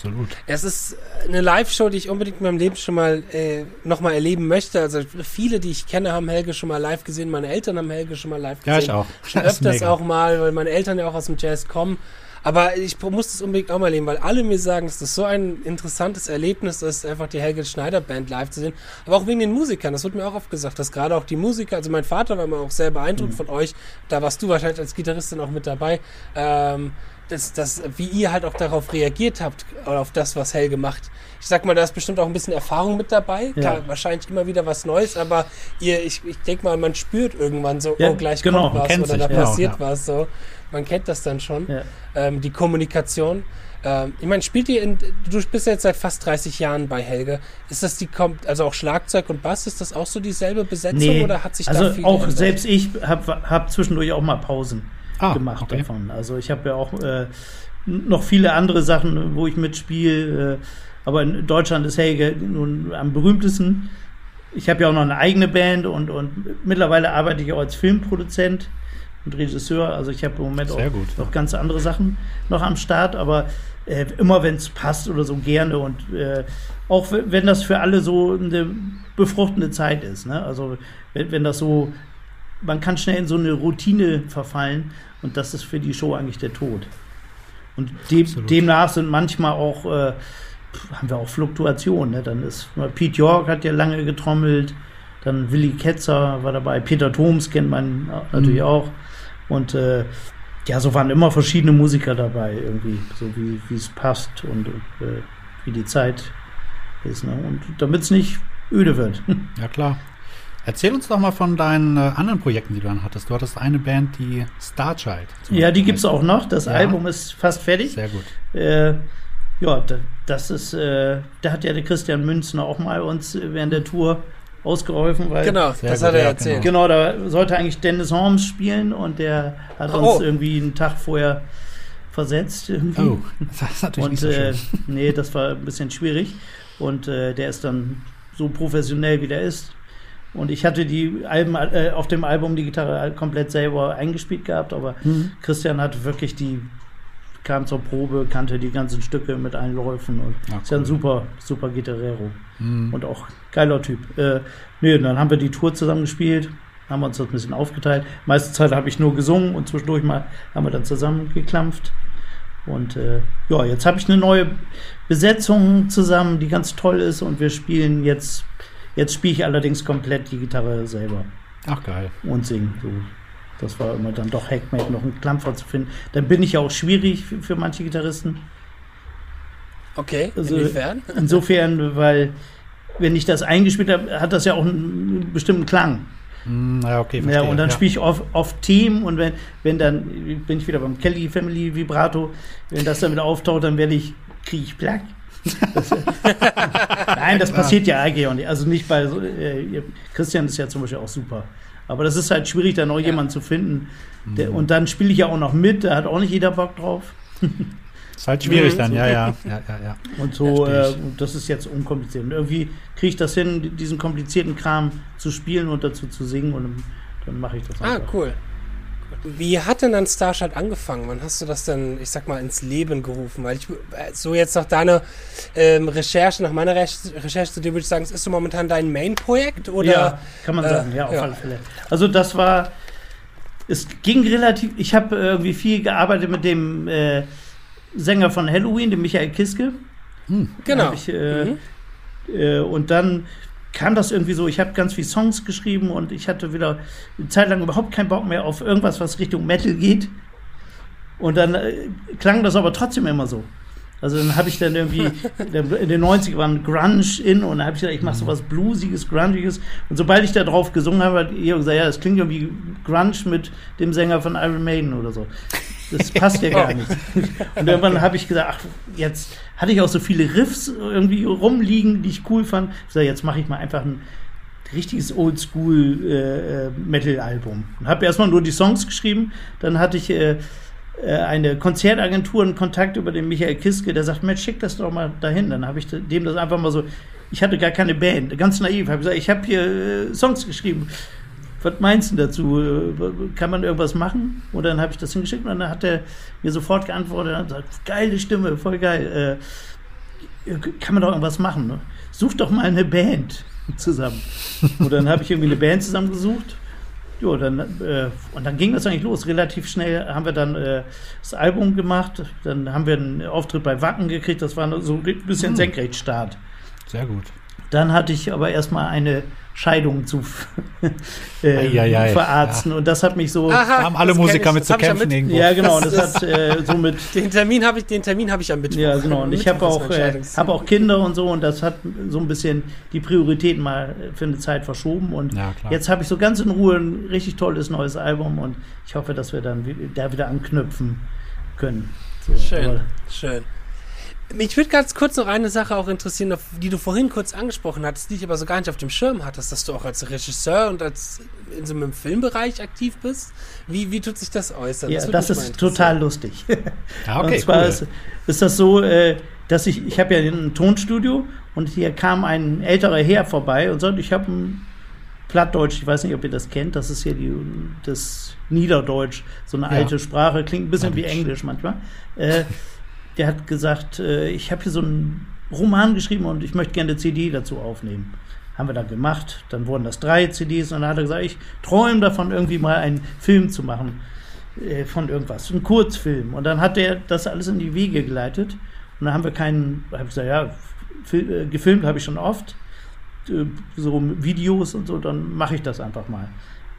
Speaker 2: Absolut.
Speaker 1: Es ist eine Live-Show, die ich unbedingt in meinem Leben schon mal äh, nochmal erleben möchte. Also viele, die ich kenne, haben Helge schon mal live gesehen. Meine Eltern haben Helge schon mal live gesehen.
Speaker 2: Ja, ich auch.
Speaker 1: Schon <laughs>
Speaker 2: Das
Speaker 1: öfters auch mal, weil meine Eltern ja auch aus dem Jazz kommen. Aber ich muss das unbedingt auch mal erleben, weil alle mir sagen, es ist so ein interessantes Erlebnis, das ist einfach die Helge Schneider Band live zu sehen. Aber auch wegen den Musikern, das wird mir auch oft gesagt, dass gerade auch die Musiker, also mein Vater war immer auch sehr
Speaker 2: Mhm.
Speaker 1: beeindruckt von euch, da warst du wahrscheinlich als Gitarristin auch mit dabei, ähm, dass, dass, wie ihr halt auch darauf reagiert habt, auf das, was Helge macht. Ich sag mal, da ist bestimmt auch ein bisschen Erfahrung mit dabei,
Speaker 3: Ja.
Speaker 1: Klar, wahrscheinlich immer wieder was Neues, aber ihr, ich, ich denke mal, man spürt irgendwann so,
Speaker 3: Ja,
Speaker 1: oh, gleich
Speaker 3: genau,
Speaker 1: kommt was oder
Speaker 2: sich,
Speaker 1: da
Speaker 2: genau,
Speaker 1: passiert
Speaker 2: ja.
Speaker 1: was, so. Man kennt das dann schon
Speaker 3: Ja.
Speaker 1: ähm, die Kommunikation. Ähm, ich meine, spielt ihr in, du bist ja jetzt seit fast 30 Jahren bei Helge. Ist das die, kommt, also auch Schlagzeug und Bass, ist das auch so dieselbe Besetzung oder hat sich
Speaker 3: also
Speaker 1: da viel
Speaker 3: auch
Speaker 1: geändert?
Speaker 3: selbst ich habe hab zwischendurch auch mal Pausen
Speaker 2: Ah,
Speaker 3: gemacht
Speaker 2: okay.
Speaker 3: davon. Also ich habe ja auch äh, noch viele andere Sachen, wo ich mitspiele. Äh, aber in Deutschland ist Helge nun am berühmtesten. Ich habe ja auch noch eine eigene Band und, und mittlerweile arbeite ich auch als Filmproduzent und Regisseur. Also ich habe im Moment
Speaker 2: Sehr
Speaker 3: auch
Speaker 2: gut.
Speaker 3: noch ganz andere Sachen noch am Start, aber äh, immer wenn es passt oder so gerne und äh, auch wenn das für alle so eine befruchtende Zeit ist. Ne? Also wenn, wenn das so, man kann schnell in so eine Routine verfallen und das ist für die Show eigentlich der Tod. Und dem,
Speaker 2: Absolut.
Speaker 3: demnach sind manchmal auch, äh, haben wir auch Fluktuationen. Ne? Dann ist Pete York hat ja lange getrommelt, dann Willy Ketzer war dabei, Peter Thoms kennt man natürlich auch. Und äh, ja, so waren immer verschiedene Musiker dabei, irgendwie, so wie es passt und äh, wie die Zeit ist. Ne? Und damit es nicht öde wird.
Speaker 2: Ja, klar. Erzähl uns doch mal von deinen äh, anderen Projekten, die du dann hattest. Du hattest eine Band, die Starchild.
Speaker 3: ja, die gibt es auch noch. Das
Speaker 2: Ja.
Speaker 3: Album ist fast fertig.
Speaker 2: Sehr gut.
Speaker 3: Äh, ja, da, das ist, äh, da hat ja der Christian Münzner auch mal uns während der Tour ausgeholfen, weil
Speaker 1: Genau,
Speaker 2: Sehr
Speaker 1: das
Speaker 2: gut,
Speaker 1: hat er
Speaker 2: ja,
Speaker 1: erzählt.
Speaker 3: Genau, da sollte eigentlich Dennis Holmes spielen und der hat
Speaker 1: Oh.
Speaker 3: uns irgendwie einen Tag vorher versetzt. Irgendwie.
Speaker 2: Oh, das ist natürlich
Speaker 3: und
Speaker 2: nicht so
Speaker 3: äh,
Speaker 2: schön.
Speaker 3: nee, das war ein bisschen schwierig. Und äh, der ist dann so professionell, wie der ist. Und ich hatte die Alben, äh, auf dem Album die Gitarre komplett selber eingespielt gehabt, aber
Speaker 2: Mhm.
Speaker 3: Christian hat wirklich die, kam zur Probe, kannte die ganzen Stücke mit Einläufen und
Speaker 2: Ja,
Speaker 3: ist ja ein super, super Gitarrero
Speaker 2: Mhm.
Speaker 3: und auch geiler Typ. Äh, nee, dann haben wir die Tour zusammen gespielt, haben uns das ein bisschen aufgeteilt. Meiste Zeit habe ich nur gesungen und zwischendurch mal haben wir dann zusammen geklampft. Und äh, ja, jetzt habe ich eine neue Besetzung zusammen, die ganz toll ist und wir spielen jetzt, jetzt spiele ich allerdings komplett die Gitarre selber
Speaker 2: Ach, geil.
Speaker 3: und singen. So. Das war immer dann doch Hackmate, noch einen Klampfer zu finden. Dann bin ich ja auch schwierig für, für manche Gitarristen.
Speaker 1: Okay,
Speaker 3: Also-
Speaker 1: inwiefern? <laughs>
Speaker 3: Insofern, weil wenn ich das eingespielt habe, hat das ja auch einen bestimmten Klang.
Speaker 2: Mhm, ja, okay,
Speaker 3: Ja,
Speaker 2: verstehe.
Speaker 3: und dann
Speaker 2: ja.
Speaker 3: spiele ich oft, oft Themen und wenn, wenn dann, bin ich wieder beim Kelly Family Vibrato, wenn das dann wieder auftaucht, dann werde ich, kriege ich Plack. Das, <laughs> Nein, das passiert ja eigentlich auch nicht. Also nicht bei, so, äh, Christian ist ja zum Beispiel auch super. Aber das ist halt schwierig, dann noch jemanden zu finden. Der, und dann spiele ich ja auch noch mit, da hat auch nicht jeder Bock drauf. <laughs>
Speaker 2: Ist halt schwierig
Speaker 1: Mhm.
Speaker 2: dann, ja, ja. <laughs> ja, ja, ja.
Speaker 3: Und so, äh, das ist jetzt unkompliziert. Und irgendwie kriege ich das hin, diesen komplizierten Kram zu spielen und dazu zu singen und dann mache ich das
Speaker 1: Ah,
Speaker 3: einfach.
Speaker 1: cool. Wie hat denn dann Starshot angefangen? Wann hast du das denn, ich sag mal, ins Leben gerufen? Weil ich so jetzt nach deiner ähm, Recherche, nach meiner Re Recherche zu dir würde ich sagen, es ist so momentan dein Main-Projekt oder?
Speaker 3: Ja, kann man sagen, ja, auf
Speaker 1: ja.
Speaker 3: alle Fälle. Also das war, es ging relativ, ich habe irgendwie viel gearbeitet mit dem äh, Sänger von Halloween, dem Michael Kiske.
Speaker 1: Genau.
Speaker 3: Hab Ich, äh,
Speaker 1: Mhm.
Speaker 3: äh, und dann kam das irgendwie so, ich habe ganz viele Songs geschrieben und ich hatte wieder eine Zeit lang überhaupt keinen Bock mehr auf irgendwas, was Richtung Metal geht. Und dann äh, klang das aber trotzdem immer so. Also dann habe ich dann irgendwie, <laughs> in den 90 waren Grunge in und dann habe ich gedacht, ich mache sowas Bluesiges, Grungiges. Und sobald ich da drauf gesungen habe, hat ihr gesagt, ja, das klingt irgendwie Grunge mit dem Sänger von Iron Maiden oder so. Das passt ja <laughs> gar nicht. Und irgendwann habe ich gesagt, ach, jetzt hatte ich auch so viele Riffs irgendwie rumliegen, die ich cool fand. Ich sage, jetzt mache ich mal einfach ein richtiges Oldschool-Metal-Album. und habe erstmal nur die Songs geschrieben. Dann hatte ich äh, äh, eine Konzertagentur einen Kontakt über den Michael Kiske, der sagt, Mensch, schick das doch mal dahin. Dann habe ich dem das einfach mal so, ich hatte gar keine Band, ganz naiv, habe gesagt, ich habe hier äh, Songs geschrieben. Was meinst du dazu? Kann man irgendwas machen? Und dann habe ich das hingeschickt und dann hat er mir sofort geantwortet und gesagt, geile Stimme, voll geil. Äh, kann man doch irgendwas machen. Ne? Such doch mal eine Band zusammen. Und dann habe ich irgendwie eine Band zusammengesucht. Jo, dann, äh, und dann ging das eigentlich los. Relativ schnell haben wir dann äh, das Album gemacht. Dann haben wir einen Auftritt bei Wacken gekriegt. Das war so ein bisschen
Speaker 2: Hm.
Speaker 3: Senkrechtstart.
Speaker 2: Sehr gut.
Speaker 3: Dann hatte ich aber erstmal eine Scheidung zu <laughs> äh,
Speaker 2: Eieiei,
Speaker 3: verarzten. Und das hat mich so.
Speaker 1: Aha,
Speaker 2: Da haben alle Musiker
Speaker 1: ich,
Speaker 2: mit zu
Speaker 1: ja
Speaker 2: kämpfen
Speaker 1: mit-
Speaker 2: irgendwo.
Speaker 3: ja, genau. Und das
Speaker 1: Das
Speaker 3: hat äh, somit <laughs>
Speaker 1: Den Termin habe ich, den Termin habe ich am Mittwoch.
Speaker 3: Ja, genau. Und ich habe auch, äh, hab auch Kinder und so und das hat so ein bisschen die Prioritäten mal für eine Zeit verschoben. Und
Speaker 2: Ja,
Speaker 3: jetzt habe ich so ganz in Ruhe ein richtig tolles neues Album und ich hoffe, dass wir dann da wieder anknüpfen können. So,
Speaker 1: Schön,
Speaker 3: aber-
Speaker 1: schön. Mich würde ganz kurz noch eine Sache auch interessieren, auf die du vorhin kurz angesprochen hattest, die ich aber so gar nicht auf dem Schirm hattest, dass du auch als Regisseur und als in so einem Filmbereich aktiv bist. Wie, wie tut sich das äußern?
Speaker 3: Ja, das
Speaker 1: mal
Speaker 3: ist total lustig.
Speaker 2: Ja, okay, <laughs>
Speaker 3: und zwar
Speaker 2: cool.
Speaker 3: ist, ist das so, äh, dass ich, ich habe ja ein Tonstudio und hier kam ein älterer Herr vorbei und sagte, ich habe ein Plattdeutsch, ich weiß nicht, ob ihr das kennt, das ist hier die, das Niederdeutsch, so eine
Speaker 2: Ja.
Speaker 3: alte Sprache, klingt ein bisschen wie
Speaker 2: Plattdeutsch.
Speaker 3: Englisch manchmal. Äh, der hat gesagt, äh, ich habe hier so einen Roman geschrieben und ich möchte gerne eine CD dazu aufnehmen. Haben wir dann gemacht, dann wurden das drei CDs und dann hat er gesagt, ich träume davon, irgendwie mal einen Film zu machen äh, von irgendwas, ein Kurzfilm. Und dann hat er das alles in die Wege geleitet. Und dann haben wir keinen, hab ich gesagt, ja, äh, gefilmt habe ich schon oft, äh, so Videos und so, dann mache ich das einfach mal.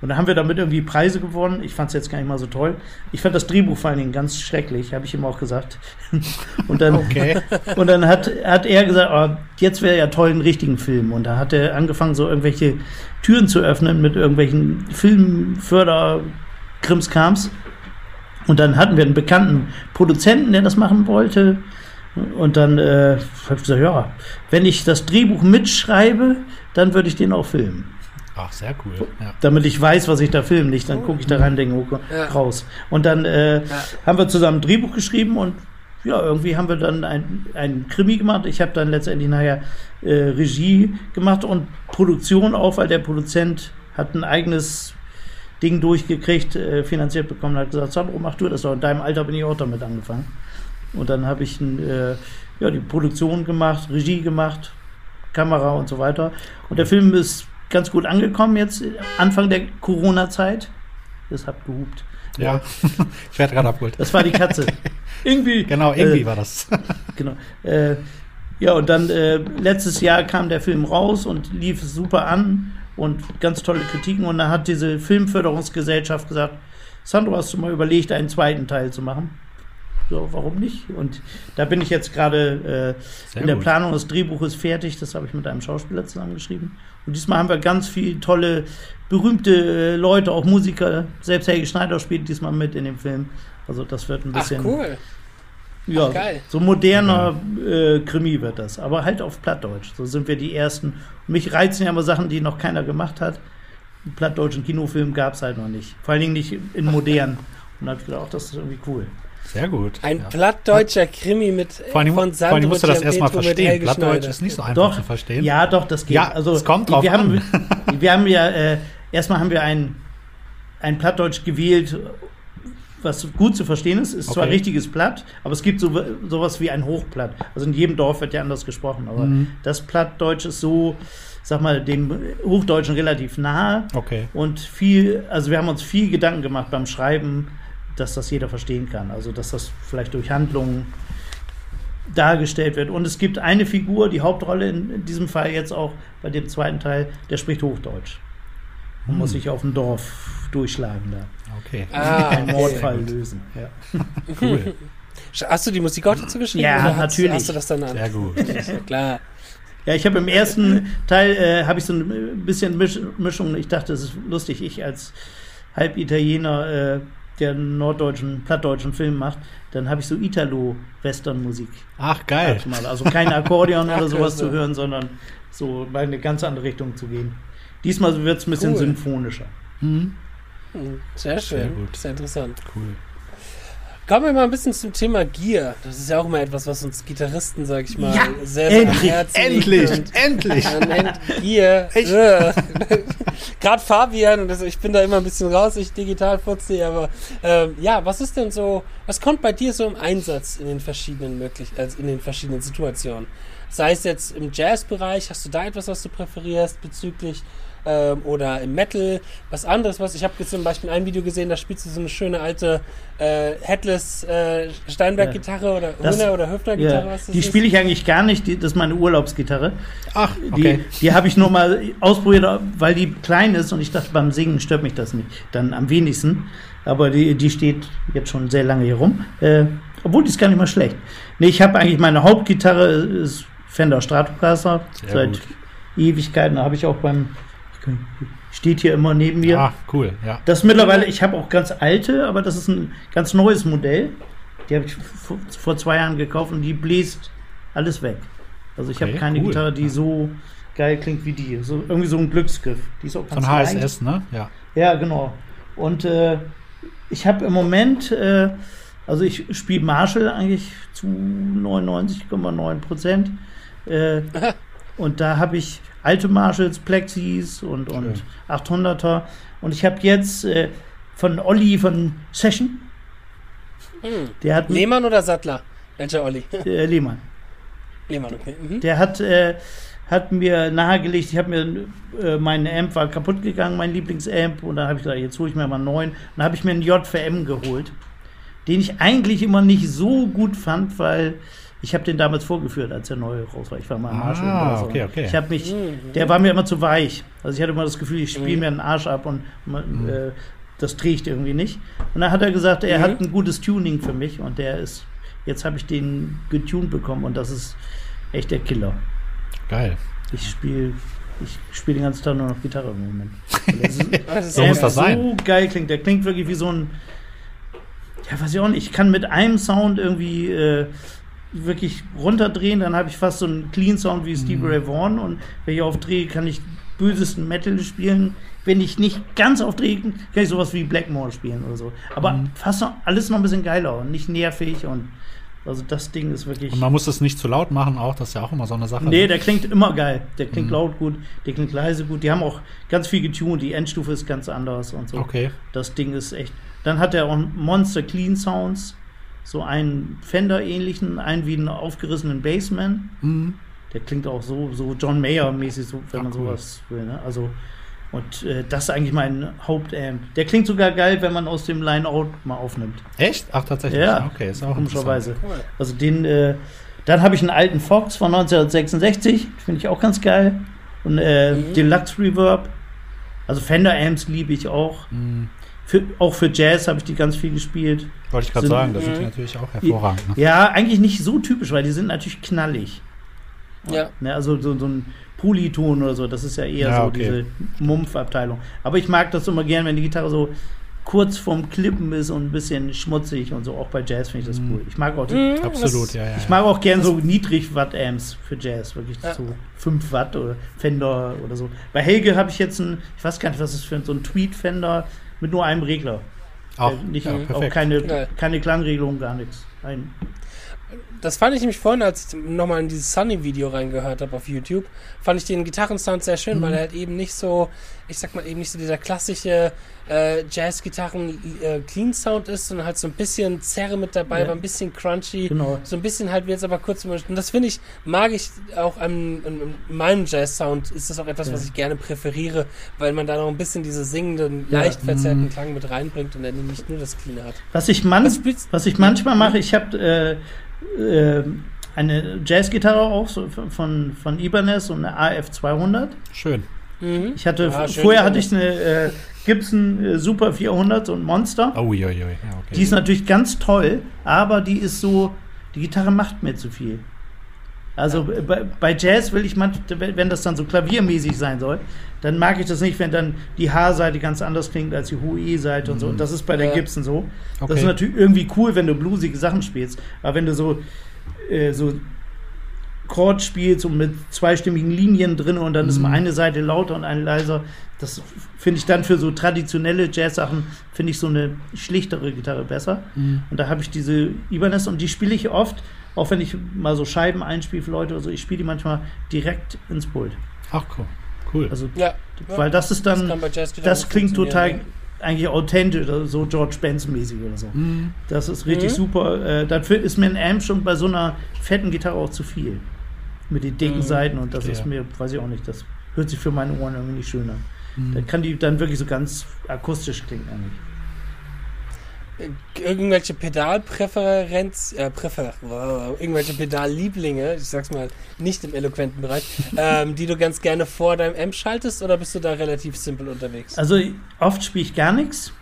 Speaker 3: Und dann haben wir damit irgendwie Preise gewonnen. Ich fand es jetzt gar nicht mal so toll. Ich fand das Drehbuch vor allen Dingen ganz schrecklich, habe ich ihm auch gesagt. <laughs> Und dann,
Speaker 2: Okay. <laughs>
Speaker 3: und dann hat, hat er gesagt, oh, jetzt wäre ja toll, einen richtigen Film. Und da hat er angefangen, so irgendwelche Türen zu öffnen mit irgendwelchen Filmförder-Krimskrams. Und dann hatten wir einen bekannten Produzenten, der das machen wollte. Und dann äh, habe ich gesagt, ja, wenn ich das Drehbuch mitschreibe, dann würde ich den auch filmen.
Speaker 2: Ach, sehr cool. Ja.
Speaker 3: Damit ich weiß, was ich da filme. Nicht, dann gucke ich da rein und denke, oh,
Speaker 1: Ja.
Speaker 3: raus. Und dann äh,
Speaker 1: Ja.
Speaker 3: haben wir zusammen ein Drehbuch geschrieben und ja, irgendwie haben wir dann ein, ein Krimi gemacht. Ich habe dann letztendlich nachher äh, Regie gemacht und Produktion auch, weil der Produzent hat ein eigenes Ding durchgekriegt, äh, finanziert bekommen, hat gesagt, Sandro, mach du das doch. In deinem Alter bin ich auch damit angefangen. Und dann habe ich ein, äh, ja, die Produktion gemacht, Regie gemacht, Kamera und so weiter. Und der Film ist ganz gut angekommen jetzt, Anfang der Corona-Zeit. Das hat gehupt.
Speaker 2: ja. <laughs> ich werde gerade abgeholt.
Speaker 3: Das war die Katze. <laughs> irgendwie.
Speaker 2: Genau, irgendwie
Speaker 3: äh,
Speaker 2: war das. <laughs>
Speaker 3: Genau. Äh, ja, und dann äh, letztes Jahr kam der Film raus und lief super an und ganz tolle Kritiken. Und dann hat diese Filmförderungsgesellschaft gesagt, Sandro, hast du mal überlegt, einen zweiten Teil zu machen? So, warum nicht? Und da bin ich jetzt gerade äh, in der
Speaker 2: gut.
Speaker 3: Planung. Das Drehbuch ist fertig, das habe ich mit einem Schauspieler zusammengeschrieben. Und diesmal haben wir ganz viele tolle, berühmte äh, Leute, auch Musiker. Selbst Helge Schneider spielt diesmal mit in dem Film. Also das wird ein
Speaker 1: Ach,
Speaker 3: bisschen
Speaker 1: cool.
Speaker 3: ja,
Speaker 1: Ach,
Speaker 3: so moderner äh, Krimi wird das, aber halt auf Plattdeutsch. So sind wir die Ersten. Mich reizen ja immer Sachen, die noch keiner gemacht hat. Einen plattdeutschen Kinofilm gab es halt noch nicht. Vor allen Dingen nicht in modern. Und da habe ich gedacht, ach, das ist irgendwie cool.
Speaker 2: Sehr gut.
Speaker 1: Ein
Speaker 2: ja.
Speaker 1: plattdeutscher Krimi mit
Speaker 2: Vor allem,
Speaker 1: von
Speaker 2: vor allem musst du das erstmal verstehen. Plattdeutsch ist nicht so einfach
Speaker 3: Doch,
Speaker 2: zu verstehen.
Speaker 3: ja, doch, das geht.
Speaker 2: Ja,
Speaker 3: also,
Speaker 2: es kommt drauf
Speaker 3: wir haben,
Speaker 2: an. <laughs>
Speaker 3: wir haben ja, äh, erstmal haben wir einen ein Plattdeutsch gewählt, was gut zu verstehen ist. Ist zwar
Speaker 2: Okay.
Speaker 3: richtiges Platt, aber es gibt so, sowas wie ein Hochplatt. Also in jedem Dorf wird ja anders gesprochen. Aber
Speaker 2: Mhm.
Speaker 3: das Plattdeutsch ist so, sag mal, dem Hochdeutschen relativ nahe.
Speaker 2: Okay.
Speaker 3: Und viel, also wir haben uns viel Gedanken gemacht beim Schreiben, dass das jeder verstehen kann. Also dass das vielleicht durch Handlungen dargestellt wird. Und es gibt eine Figur, die Hauptrolle in, in diesem Fall jetzt auch bei dem zweiten Teil, der spricht Hochdeutsch. Und muss sich auf dem Dorf durchschlagen da.
Speaker 2: Okay.
Speaker 1: Ah,
Speaker 3: Einen
Speaker 1: okay.
Speaker 3: Mordfall lösen. Ja. <laughs>
Speaker 2: Cool.
Speaker 1: Hast du die Musik auch dazu geschrieben?
Speaker 3: Ja, natürlich.
Speaker 1: Hast du das dann an?
Speaker 2: Sehr gut. <laughs>
Speaker 1: Ja, klar.
Speaker 3: Ja, ich habe im ersten Teil äh, habe ich so ein bisschen Misch Mischung. Ich dachte, es ist lustig, ich als halb Italiener, äh, der einen norddeutschen, plattdeutschen Film macht, dann habe ich so Italo-Western-Musik.
Speaker 2: Ach, geil.
Speaker 3: manchmal. Also kein Akkordeon <laughs> oder sowas zu hören, sondern so mal in eine ganz andere Richtung zu gehen. Diesmal wird es ein bisschen
Speaker 1: Cool.
Speaker 3: symphonischer.
Speaker 2: Mhm.
Speaker 1: Hm, Sehr schön.
Speaker 2: Sehr gut.
Speaker 1: Sehr interessant.
Speaker 2: Cool.
Speaker 1: Kommen wir mal ein bisschen zum Thema Gear. Das ist ja auch immer etwas, was uns Gitarristen, sag ich mal,
Speaker 3: Ja,
Speaker 1: sehr, sehr am
Speaker 3: endlich,
Speaker 1: Herzen
Speaker 2: Endlich,
Speaker 1: liegt. Und
Speaker 2: endlich.
Speaker 1: Man nennt Gear. Gerade <laughs> Fabian, und das, ich bin da immer ein bisschen raus, ich digital fuzzi, aber ähm, ja, was ist denn so, was kommt bei dir so im Einsatz in den verschiedenen möglich, also in den verschiedenen Situationen? Sei es jetzt im Jazzbereich, hast du da etwas, was du präferierst bezüglich ähm, oder im Metal, was anderes, was ich habe jetzt zum Beispiel ein Video gesehen, da spielst du so eine schöne alte äh, Headless äh, Steinberg-Gitarre oder
Speaker 3: Das-
Speaker 1: Höhner oder Höfner-Gitarre,
Speaker 3: Ja, die spiele ich eigentlich gar nicht, die, das ist meine Urlaubsgitarre.
Speaker 2: Ach,
Speaker 3: Die,
Speaker 2: okay.
Speaker 3: die habe ich nur mal ausprobiert, weil die klein ist und ich dachte, beim Singen stört mich das nicht. Dann am wenigsten. Aber die, die steht jetzt schon sehr lange hier rum. Äh, obwohl, die ist gar nicht mal schlecht. Nee, ich habe eigentlich meine Hauptgitarre, ist Fender Stratocaster.
Speaker 2: Sehr
Speaker 3: seit
Speaker 2: gut.
Speaker 3: Ewigkeiten. Da habe ich auch beim, steht hier immer neben mir.
Speaker 2: Ah, cool, ja.
Speaker 3: Das ist mittlerweile, ich habe auch ganz alte, aber das ist ein ganz neues Modell. Die habe ich vor, zwei Jahren gekauft und die bläst alles weg. Also ich
Speaker 2: Okay,
Speaker 3: habe keine
Speaker 2: cool.
Speaker 3: Gitarre, die
Speaker 2: Ja.
Speaker 3: so geil klingt wie die. So, irgendwie so ein Glücksgriff. Die ist auch
Speaker 2: Von
Speaker 3: ganz leicht.
Speaker 2: HSS, ne? Ja.
Speaker 3: Ja, genau. Und äh, ich habe im Moment, äh, also ich spiele Marshall eigentlich zu 99,9 Prozent. Äh, <laughs> und da habe ich alte Marshalls, Plexis und, und
Speaker 2: Schön.
Speaker 3: 800er. Und ich habe jetzt äh, von Olli von Session,
Speaker 1: Hm.
Speaker 3: der hat
Speaker 1: Lehmann oder Sattler? Welcher Olli? <laughs>
Speaker 3: äh, Lehmann.
Speaker 1: Lehmann, okay. Mhm.
Speaker 3: Der hat, äh, hat mir nahegelegt, ich habe mir, äh, mein Amp war kaputt gegangen, mein Lieblingsamp, und dann habe ich gesagt, jetzt hole ich mir mal einen neuen. Und dann habe ich mir einen JVM geholt, den ich eigentlich immer nicht so gut fand, weil ich habe den damals vorgeführt, als der neue raus war. Ich war mal am Marsch.
Speaker 2: Ah,
Speaker 3: oder so.
Speaker 2: okay, okay.
Speaker 3: Ich habe mich,
Speaker 1: Mhm.
Speaker 3: der war mir immer zu weich. Also ich hatte immer das Gefühl, ich spiele
Speaker 1: Mhm.
Speaker 3: mir einen Arsch ab und man,
Speaker 2: Mhm.
Speaker 3: äh, das trägt irgendwie nicht. Und dann hat er gesagt, er
Speaker 1: Mhm.
Speaker 3: hat ein gutes Tuning für mich und der ist, jetzt habe ich den getuned bekommen und das ist echt der Killer.
Speaker 2: Geil.
Speaker 3: Ich spiele ich spiel den ganzen Tag nur noch Gitarre im Moment. <laughs>
Speaker 1: Ist
Speaker 2: So muss das sein.
Speaker 3: So geil klingt. Der klingt wirklich wie so ein. Ja, weiß ich auch nicht. Ich kann mit einem Sound irgendwie äh, wirklich runterdrehen. Dann habe ich fast so einen Clean Sound wie Stevie
Speaker 2: Mhm.
Speaker 3: Ray Vaughan. Und wenn ich aufdrehe, kann ich bösesten Metal spielen. Wenn ich nicht ganz aufdrehe, kann ich sowas wie Blackmore spielen oder so. Aber
Speaker 2: Mhm.
Speaker 3: fast noch, alles noch ein bisschen geiler und nicht nervig. Und also das Ding ist wirklich.
Speaker 2: Und man muss es nicht zu laut machen, auch. Das ist ja auch immer so eine Sache.
Speaker 3: Nee,
Speaker 2: ne?
Speaker 3: der klingt immer geil. Der klingt
Speaker 2: Mhm.
Speaker 3: laut gut, der klingt leise gut. Die haben auch ganz viel getuned. Die Endstufe ist ganz anders und so.
Speaker 2: Okay.
Speaker 3: Das Ding ist echt. Dann hat er auch Monster Clean Sounds. So einen Fender-ähnlichen, einen wie einen aufgerissenen Bassman.
Speaker 2: Mhm.
Speaker 3: Der klingt auch so, so John Mayer-mäßig, so, wenn
Speaker 2: Ach,
Speaker 3: man
Speaker 2: cool.
Speaker 3: sowas will. Ne? Also, und äh, das ist eigentlich mein Hauptamp. Der klingt sogar geil, wenn man aus dem Line-Out mal aufnimmt.
Speaker 2: Echt? Ach, tatsächlich.
Speaker 3: Ja,
Speaker 2: Okay, ist auch
Speaker 3: komischerweise.
Speaker 1: Cool.
Speaker 3: Also den, äh, dann habe ich einen alten Fox von 1966, finde ich auch ganz geil. Und äh,
Speaker 1: Mhm.
Speaker 3: Deluxe Reverb. Also Fender Amps liebe ich auch.
Speaker 2: Mhm.
Speaker 3: Für, auch für Jazz habe ich die ganz viel gespielt.
Speaker 2: Wollte ich gerade sagen, das sind die
Speaker 1: Mhm.
Speaker 2: natürlich auch hervorragend. Ne?
Speaker 3: Ja, eigentlich nicht so typisch, weil die sind natürlich knallig.
Speaker 1: Ja.
Speaker 3: Ne, also so, so ein Polyton oder so, das ist ja eher
Speaker 2: Ja,
Speaker 3: so
Speaker 2: okay.
Speaker 3: diese Mumpf-Abteilung. Aber ich mag das immer gern, wenn die Gitarre so kurz vorm Klippen ist und ein bisschen schmutzig und so. Auch bei Jazz finde ich das
Speaker 2: Mhm.
Speaker 3: cool. Ich mag auch die
Speaker 1: Mhm,
Speaker 2: Absolut, ja, ja.
Speaker 3: Ich
Speaker 2: ja.
Speaker 3: mag auch gern so Niedrig-Watt-Amps für Jazz, wirklich
Speaker 1: Ja.
Speaker 3: so 5 Watt oder Fender oder so. Bei Helge habe ich jetzt ein, ich weiß gar nicht, was das für ein, so ein Tweet-Fender mit nur einem Regler.
Speaker 2: Auch,
Speaker 3: nicht,
Speaker 2: ja,
Speaker 3: auch keine,
Speaker 1: Geil.
Speaker 3: keine Klangregelung, gar nichts. Ein,
Speaker 1: Das fand ich nämlich vorhin, als ich nochmal in dieses Sunny-Video reingehört habe auf YouTube, fand ich den Gitarrensound sehr schön,
Speaker 3: Mhm.
Speaker 1: weil er halt eben nicht so ich sag mal eben nicht so dieser klassische äh, Jazz-Gitarren-Clean-Sound ist, sondern halt so ein bisschen Zerre mit dabei,
Speaker 3: Ja.
Speaker 1: aber ein bisschen crunchy.
Speaker 3: Genau.
Speaker 1: So ein bisschen halt, wie jetzt aber kurz Und das finde ich, mag ich auch an, an meinem Jazz-Sound, ist das auch etwas,
Speaker 3: Ja.
Speaker 1: was ich gerne präferiere, weil man da noch ein bisschen diese singenden, leicht verzerrten Klang mit reinbringt und dann nicht nur das Clean hat.
Speaker 3: Was ich, man,
Speaker 1: Was
Speaker 3: was ich manchmal mache, ich habe äh, äh, eine Jazzgitarre auch so von, von Ibanez und eine AF200.
Speaker 2: Schön.
Speaker 1: Mhm.
Speaker 3: Ich hatte,
Speaker 1: Ah, schön,
Speaker 3: vorher hatte ich eine äh, Gibson äh, Super 400, so ein Monster.
Speaker 2: Oh, ui, ui, ui. Ja, okay.
Speaker 3: Die ist natürlich ganz toll, aber die ist so, die Gitarre macht mir zu viel. Also bei, bei Jazz will ich manchmal, wenn das dann so klaviermäßig sein soll, dann mag ich das nicht, wenn dann die H-Seite ganz anders klingt als die hohe E-Seite und so. Und das ist bei der
Speaker 1: Ja.
Speaker 3: Gibson so. Das
Speaker 2: Okay.
Speaker 3: ist natürlich irgendwie cool, wenn du bluesige Sachen spielst. Aber wenn du so, äh, so Chord spielst und mit zweistimmigen Linien drin und dann ist mal eine Seite lauter und eine leiser, das finde ich dann für so traditionelle Jazz-Sachen, finde ich so eine schlichtere Gitarre besser. Und da habe ich diese Ibanez und die spiele ich oft, auch wenn ich mal so Scheiben einspiele für Leute oder so, ich spiele die manchmal direkt ins Pult.
Speaker 2: Ach, cool. Cool.
Speaker 3: Also,
Speaker 1: Ja.
Speaker 3: weil das ist
Speaker 1: Das
Speaker 3: dann,
Speaker 1: Jazz-Gitarren
Speaker 3: das klingt total
Speaker 1: funktionieren,
Speaker 3: eigentlich authentisch, also so George Benson-mäßig oder so.
Speaker 2: Mhm.
Speaker 3: Das ist richtig
Speaker 1: Mhm.
Speaker 3: super. Äh, dafür ist mir ein Amp schon bei so einer fetten Gitarre auch zu viel. Mit den dicken
Speaker 1: Mhm.
Speaker 3: Seiten und das
Speaker 2: Verstehe.
Speaker 3: ist mir, weiß ich auch nicht, das hört sich für meine Ohren irgendwie nicht schön an.
Speaker 2: Mhm.
Speaker 3: Da kann die dann wirklich so ganz akustisch klingen eigentlich.
Speaker 1: Irgendwelche Pedalpräferenz, äh, Präfer, wow, irgendwelche Pedallieblinge, ich sag's mal nicht im eloquenten Bereich, <laughs> ähm, die du ganz gerne vor deinem Amp schaltest oder bist du da relativ simpel unterwegs?
Speaker 3: Also oft spiele ich gar nichts.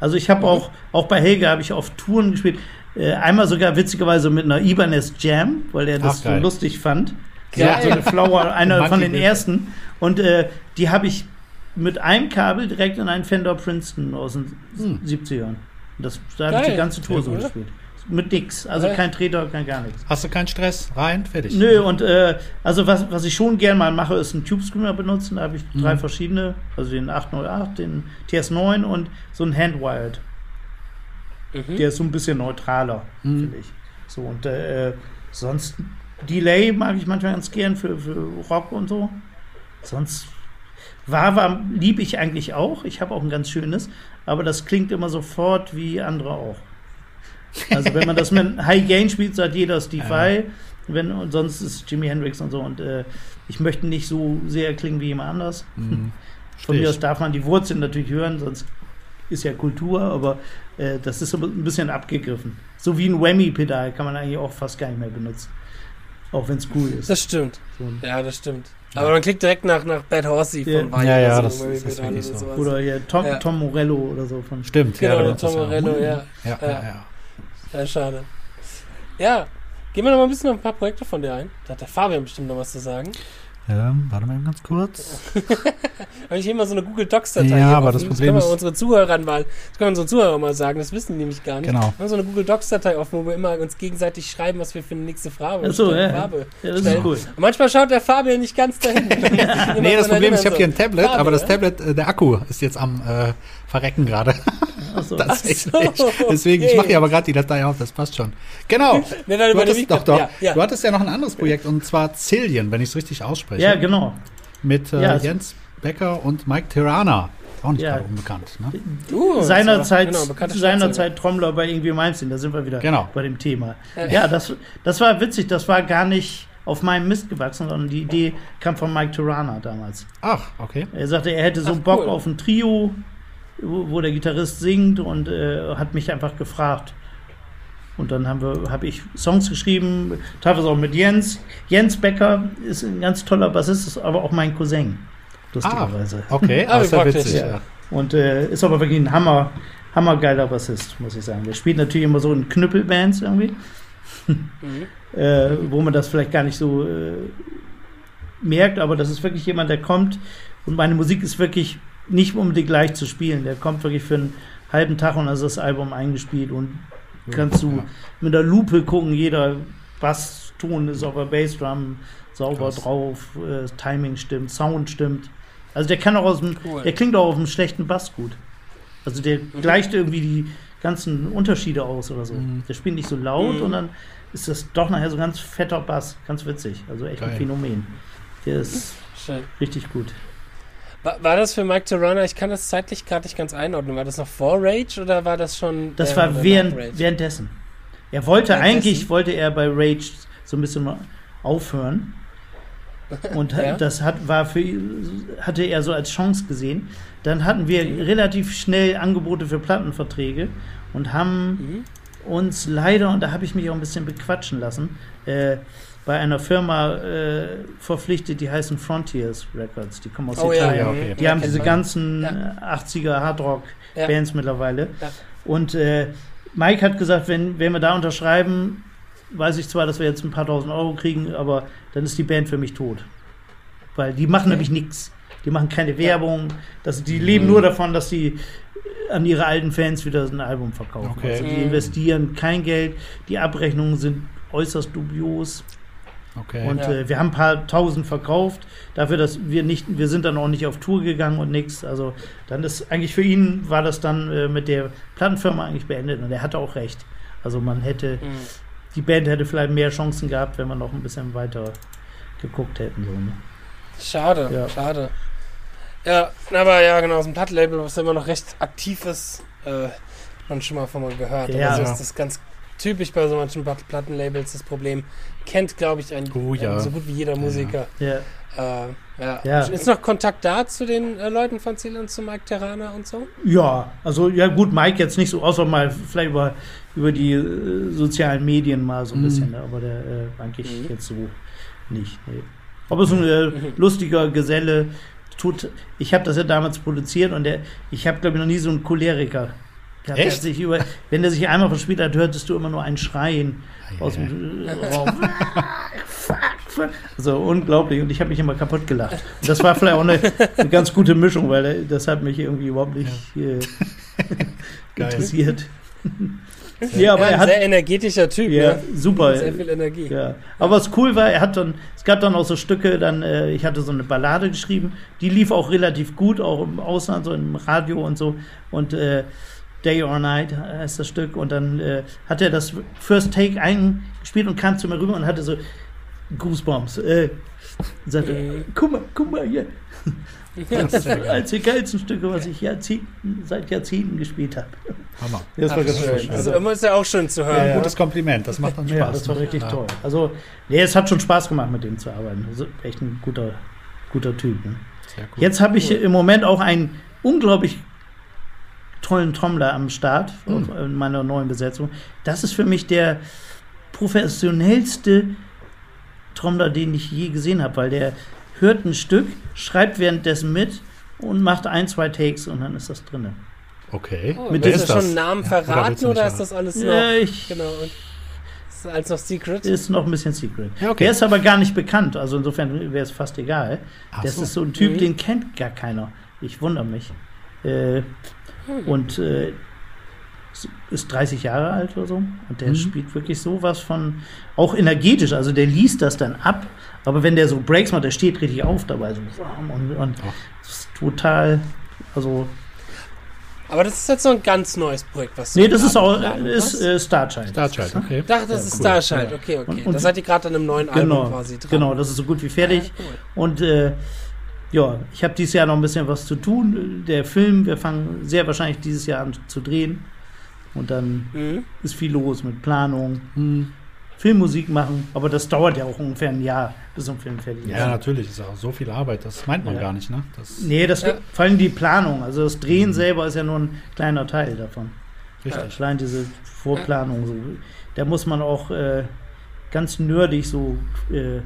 Speaker 3: Also ich habe
Speaker 1: Mhm.
Speaker 3: auch, auch bei Helga habe ich auf Touren gespielt. Äh, einmal sogar witzigerweise mit einer Ibanez Jam, weil er das
Speaker 2: Ach,
Speaker 3: so lustig fand.
Speaker 1: Geil.
Speaker 3: So eine Flower, <laughs> einer von den ersten. Und äh, die habe ich mit einem Kabel direkt in einen Fender Princeton aus den
Speaker 2: Hm.
Speaker 3: 70ern. Und Das, da habe ich die ganze Tour
Speaker 1: Ja,
Speaker 3: so
Speaker 1: oder?
Speaker 3: gespielt. Mit nix. Also
Speaker 1: Ja.
Speaker 3: kein Treter, kein gar nichts.
Speaker 2: Hast du keinen Stress? Rein, fertig.
Speaker 3: Nö, und äh, also was, was ich schon gern mal mache, ist einen Tube Screamer benutzen. Da habe ich drei
Speaker 2: Mhm.
Speaker 3: verschiedene, also den 808, den TS9 und so einen Handwired.
Speaker 1: Mhm.
Speaker 3: Der ist so ein bisschen neutraler,
Speaker 2: Mhm.
Speaker 3: finde ich. So, und äh, sonst Delay mag ich manchmal ganz gern für, für Rock und so. Sonst Wawa liebe ich eigentlich auch. Ich habe auch ein ganz schönes, aber das klingt immer sofort wie andere auch. Also wenn man das mit <laughs> High Gain spielt, sagt jeder Steve
Speaker 2: Ja.
Speaker 3: Vai. Wenn, und sonst ist Jimi Hendrix und so. Und äh, ich möchte nicht so sehr klingen wie jemand anders.
Speaker 2: Mhm. <laughs>
Speaker 3: Von mir aus darf man die Wurzeln natürlich hören, sonst ist ja Kultur, aber äh, das ist aber ein bisschen abgegriffen. So wie ein Whammy-Pedal kann man eigentlich auch fast gar nicht mehr benutzen. Auch wenn es cool ist.
Speaker 1: Das stimmt.
Speaker 3: So
Speaker 1: Ja, das stimmt. Aber man klingt direkt nach, nach Bad Horsey
Speaker 3: Ja.
Speaker 1: von Weihe
Speaker 2: Ja, ja,
Speaker 1: oder
Speaker 2: das-
Speaker 1: so,
Speaker 2: das ist wirklich
Speaker 1: oder
Speaker 2: so.
Speaker 1: sowas.
Speaker 3: oder hier Tom,
Speaker 1: Ja.
Speaker 3: Tom Morello oder so von.
Speaker 2: Stimmt,
Speaker 1: Genau,
Speaker 2: ja,
Speaker 1: Tom
Speaker 2: ja.
Speaker 1: Morello, ja.
Speaker 2: Ja,
Speaker 1: Ja.
Speaker 2: ja, ja.
Speaker 1: Ja, schade. Ja, gehen wir noch mal ein bisschen auf ein paar Projekte von dir ein. Da hat der Fabian bestimmt noch was zu sagen.
Speaker 2: Ähm, warte mal eben ganz kurz. <laughs>
Speaker 1: Habe ich hier mal so eine Google Docs-Datei.
Speaker 2: Ja, aber
Speaker 1: offen.
Speaker 2: das Problem
Speaker 1: können wir
Speaker 2: ist-
Speaker 1: unsere Zuhörer mal, das können wir unseren Zuhörern mal sagen, das wissen die nämlich gar nicht.
Speaker 2: Genau.
Speaker 1: Wir haben so eine Google Docs-Datei offen, wo wir immer uns gegenseitig schreiben, was wir für eine nächste Frage
Speaker 3: Ach so, ja.
Speaker 1: Farbe
Speaker 3: Ja, das
Speaker 1: stellen.
Speaker 3: ist cool.
Speaker 1: Und manchmal schaut der Fabian nicht ganz dahin. <laughs>
Speaker 2: Nee, das Problem ist, ich habe hier ein Tablet,
Speaker 1: Farbe,
Speaker 2: aber das? Tablet, äh, der Akku ist jetzt am äh, Verrecken gerade.
Speaker 3: Achso.
Speaker 2: Das ist echt
Speaker 1: Ach so, <laughs>
Speaker 2: nicht. Deswegen, ich
Speaker 1: okay.
Speaker 2: mache hier aber gerade die Datei auf, das passt schon. Genau. <laughs>
Speaker 1: Nee, dann
Speaker 2: Du hattest, doch, doch.
Speaker 1: Ja, ja.
Speaker 2: Du hattest ja noch ein anderes Projekt und zwar Zillion, wenn ich es richtig ausspreche.
Speaker 3: Ja, genau.
Speaker 2: Mit äh,
Speaker 3: Ja,
Speaker 2: Jens Becker und Mike Tirana. Auch nicht
Speaker 3: Ja.
Speaker 2: gerade unbekannt. Ne?
Speaker 1: Uh,
Speaker 3: seinerzeit,
Speaker 1: genau,
Speaker 3: seinerzeit Trommler bei irgendwie Malmsteen, da sind wir wieder
Speaker 2: Genau.
Speaker 3: bei dem Thema.
Speaker 1: Ja.
Speaker 3: Ja, das, das war witzig, das war gar nicht auf meinem Mist gewachsen, sondern die Idee kam von Mike Tirana damals.
Speaker 2: Ach, okay.
Speaker 3: Er sagte, er hätte so
Speaker 1: Ach,
Speaker 3: Bock
Speaker 1: cool.
Speaker 3: auf ein Trio, wo, wo der Gitarrist singt und äh, hat mich einfach gefragt. Und dann habe ich Songs geschrieben, teilweise auch mit Jens. Jens Becker ist ein ganz toller Bassist, ist aber auch mein Cousin, lustigerweise.
Speaker 2: Okay, <laughs>
Speaker 1: Ah,
Speaker 2: ah,
Speaker 1: wie
Speaker 2: ist ja
Speaker 1: praktisch.
Speaker 3: Ja.
Speaker 2: Ja.
Speaker 3: Und äh, ist aber wirklich ein Hammer, hammergeiler Bassist, muss ich sagen. Der spielt natürlich immer so in Knüppelbands irgendwie,
Speaker 1: Mhm. <laughs>
Speaker 3: äh, wo man das vielleicht gar nicht so äh, merkt, aber das ist wirklich jemand, der kommt und meine Musik ist wirklich nicht unbedingt leicht zu spielen. Der kommt wirklich für einen halben Tag und dann ist das Album eingespielt und kannst du
Speaker 2: Ja.
Speaker 3: mit der Lupe gucken, jeder Basston ist auf der Bassdrum sauber
Speaker 2: Krass.
Speaker 3: drauf, äh, Timing stimmt, Sound stimmt. Also der kann auch aus dem,
Speaker 1: Cool.
Speaker 3: der klingt auch auf einem schlechten Bass gut. Also der gleicht irgendwie die ganzen Unterschiede aus oder so.
Speaker 2: Mhm.
Speaker 3: Der spielt nicht so laut
Speaker 1: Mhm.
Speaker 3: und dann ist das doch nachher so ein ganz fetter Bass, ganz witzig. Also echt ein
Speaker 2: Geil.
Speaker 3: Phänomen. Der ist
Speaker 1: Schön.
Speaker 3: richtig gut.
Speaker 1: War, war das für Mike Tirana? Ich kann das zeitlich gerade nicht ganz einordnen. War das noch vor Rage oder war das schon.
Speaker 3: Das
Speaker 1: der-
Speaker 3: war während, währenddessen. Er wollte
Speaker 1: Währenddessen?
Speaker 3: eigentlich, wollte er bei Rage so ein bisschen mal aufhören. <laughs> Und
Speaker 1: Ja.
Speaker 3: das hat, war für, hatte er so als Chance gesehen. Dann hatten wir relativ schnell Angebote für Plattenverträge und haben
Speaker 1: Mhm.
Speaker 3: uns leider, und da habe ich mich auch ein bisschen bequatschen lassen, äh, bei einer Firma äh, verpflichtet, die heißen Frontiers Records. Die kommen aus
Speaker 1: Oh ja,
Speaker 3: Italien.
Speaker 1: ja,
Speaker 2: okay.
Speaker 3: Die haben
Speaker 1: kennt
Speaker 3: diese
Speaker 1: man.
Speaker 3: ganzen
Speaker 1: Ja.
Speaker 3: äh, 80er
Speaker 1: Ja.
Speaker 3: Hardrock-Bands mittlerweile.
Speaker 1: Ja.
Speaker 3: Und äh, Mike hat gesagt, wenn, wenn wir da unterschreiben, weiß ich zwar, dass wir jetzt ein paar tausend Euro kriegen, aber dann ist die Band für mich tot. Weil die machen nämlich nichts. Die machen keine Werbung. Das, die leben nur davon, dass sie an ihre alten Fans wieder ein Album verkaufen.
Speaker 2: Okay.
Speaker 3: Also die
Speaker 1: Mhm.
Speaker 3: investieren kein Geld. Die Abrechnungen sind äußerst dubios.
Speaker 2: Okay.
Speaker 3: Und
Speaker 1: Ja.
Speaker 3: äh, wir haben ein paar tausend verkauft, dafür, dass wir nicht, wir sind dann auch nicht auf Tour gegangen und nichts. Also dann ist eigentlich für ihn war das dann äh, mit der Plattenfirma eigentlich beendet und er hatte auch recht. Also man hätte,
Speaker 1: Mhm.
Speaker 3: die Band hätte vielleicht mehr Chancen gehabt, wenn wir noch ein bisschen weiter geguckt hätten. So, ne?
Speaker 1: Schade,
Speaker 3: Ja.
Speaker 1: schade. Ja, aber ja, genau, aus dem Plattenlabel, was immer noch recht aktiv ist, äh, hat man schon mal von mal gehört.
Speaker 3: Ja.
Speaker 1: Aber so ist das ganz typisch bei so manchen Plat- Plattenlabels das Problem. Kennt, glaube ich, ein,
Speaker 2: Oh, ja.
Speaker 1: ein, so gut wie jeder Musiker.
Speaker 3: Ja.
Speaker 1: Äh, ja.
Speaker 3: Ja.
Speaker 1: Ist noch Kontakt da zu den äh, Leuten von Ziel zu Mike Terrana und so?
Speaker 3: ja, also ja gut, Mike jetzt nicht so, außer mal vielleicht über, über die äh, sozialen Medien mal so ein
Speaker 2: Mhm.
Speaker 3: bisschen, ne? aber der äh, eigentlich
Speaker 1: Mhm.
Speaker 3: jetzt so nicht. Nee. Aber so ein äh,
Speaker 1: Mhm.
Speaker 3: lustiger Geselle. Tut, ich habe das ja damals produziert und der, ich habe glaube ich noch nie so einen Choleriker. Der
Speaker 2: Echt?
Speaker 3: Sich über, wenn der sich einmal verspielt hat, hörtest du immer nur ein Schreien aus
Speaker 2: Ja.
Speaker 3: dem äh, Raum. So unglaublich und ich habe mich immer kaputt gelacht. Und das war vielleicht auch eine, eine ganz gute Mischung, weil äh, das hat mich irgendwie überhaupt nicht äh, <laughs>
Speaker 2: Geil.
Speaker 3: interessiert. <laughs> ja, aber
Speaker 1: ja,
Speaker 3: er hat
Speaker 1: sehr energetischer Typ,
Speaker 3: ja,
Speaker 1: ne?
Speaker 3: super.
Speaker 1: Sehr viel Energie.
Speaker 3: Ja. Aber was cool war, er hat dann, es gab dann auch so Stücke, dann, äh, ich hatte so eine Ballade geschrieben, die lief auch relativ gut, auch im Ausland, so im Radio und so. Und äh, Day or Night heißt das Stück. Und dann äh, hat er das First Take eingespielt und kam zu mir rüber und hatte so Goosebumps. Äh, und sagte,
Speaker 1: Mhm.
Speaker 3: guck mal, guck mal hier.
Speaker 2: Das.
Speaker 3: Eins der geilsten Stücke, was ich Jahrzehnten, seit Jahrzehnten gespielt habe.
Speaker 2: Hammer.
Speaker 3: Das war
Speaker 1: Ach,
Speaker 3: ganz
Speaker 1: schön.
Speaker 3: schön.
Speaker 1: Also immer ist ja auch schön zu hören.
Speaker 3: Ja, ja.
Speaker 2: Gutes Kompliment, das macht dann Spaß.
Speaker 3: Ja, das war richtig
Speaker 2: Ja.
Speaker 3: toll. Also, nee, es hat schon Spaß gemacht, mit dem zu arbeiten. Also, echt ein guter, guter Typ. Ne?
Speaker 2: Sehr cool.
Speaker 3: Jetzt habe ich
Speaker 1: Cool.
Speaker 3: im Moment auch einen unglaublich tollen Trommler am Start
Speaker 2: Hm.
Speaker 3: in meiner neuen Besetzung. Das ist für mich der professionellste Trommler, den ich je gesehen habe, weil der hört ein Stück, schreibt währenddessen mit und macht ein, zwei Takes und dann ist das drin.
Speaker 2: Okay.
Speaker 1: Oh,
Speaker 3: Mit
Speaker 2: ist
Speaker 1: schon
Speaker 2: das?
Speaker 1: einen Namen
Speaker 2: Ja, oder
Speaker 1: verraten
Speaker 2: du
Speaker 1: oder, ist das alles noch?
Speaker 3: Ja, ich,
Speaker 1: Genau. und Ist das alles noch Secret?
Speaker 3: ist noch ein bisschen secret.
Speaker 2: Ja, okay.
Speaker 3: Der ist aber gar nicht bekannt, also insofern wäre es fast egal.
Speaker 2: Ach
Speaker 3: Das
Speaker 2: so.
Speaker 3: ist so ein Typ,
Speaker 1: Mhm.
Speaker 3: den kennt gar keiner. Ich wundere mich. Äh. Und äh, ist 30 Jahre alt oder so. Und der
Speaker 2: Mhm.
Speaker 3: spielt wirklich sowas von, auch energetisch. Also der liest das dann ab. Aber wenn der so Breaks macht, der steht richtig auf dabei. So, und, und ist total, also,
Speaker 1: Aber das ist jetzt so ein ganz neues Projekt, was du
Speaker 3: nee, das ist auch,
Speaker 1: geplant
Speaker 3: ist äh, Starchild.
Speaker 2: Starchild, okay.
Speaker 1: Ich dachte, das ist
Speaker 3: cool.
Speaker 1: Starchild. Okay, okay.
Speaker 3: Und- und-
Speaker 1: da seid ihr gerade an einem neuen
Speaker 3: Genau,
Speaker 1: Album quasi dran.
Speaker 3: genau, das ist so gut wie fertig.
Speaker 1: Ja, cool.
Speaker 3: Und äh, ja, ich habe dieses Jahr noch ein bisschen was zu tun. Der Film, wir fangen sehr wahrscheinlich dieses Jahr an zu drehen. Und dann
Speaker 1: Mhm.
Speaker 3: ist viel los mit Planung,
Speaker 2: Hm.
Speaker 3: Filmmusik machen. Aber das dauert ja auch ungefähr ein Jahr, bis so ein Film fertig ist.
Speaker 2: Ja, natürlich, ist auch so viel Arbeit, das meint man
Speaker 3: Ja.
Speaker 2: gar nicht, ne? Das
Speaker 3: Nee, das
Speaker 1: Ja.
Speaker 3: vor allem die Planung. Also das Drehen
Speaker 2: Mhm.
Speaker 3: selber ist ja nur ein kleiner Teil davon.
Speaker 2: richtig.
Speaker 3: Allein diese Vorplanung. So. Da muss man auch äh, ganz nerdig so äh,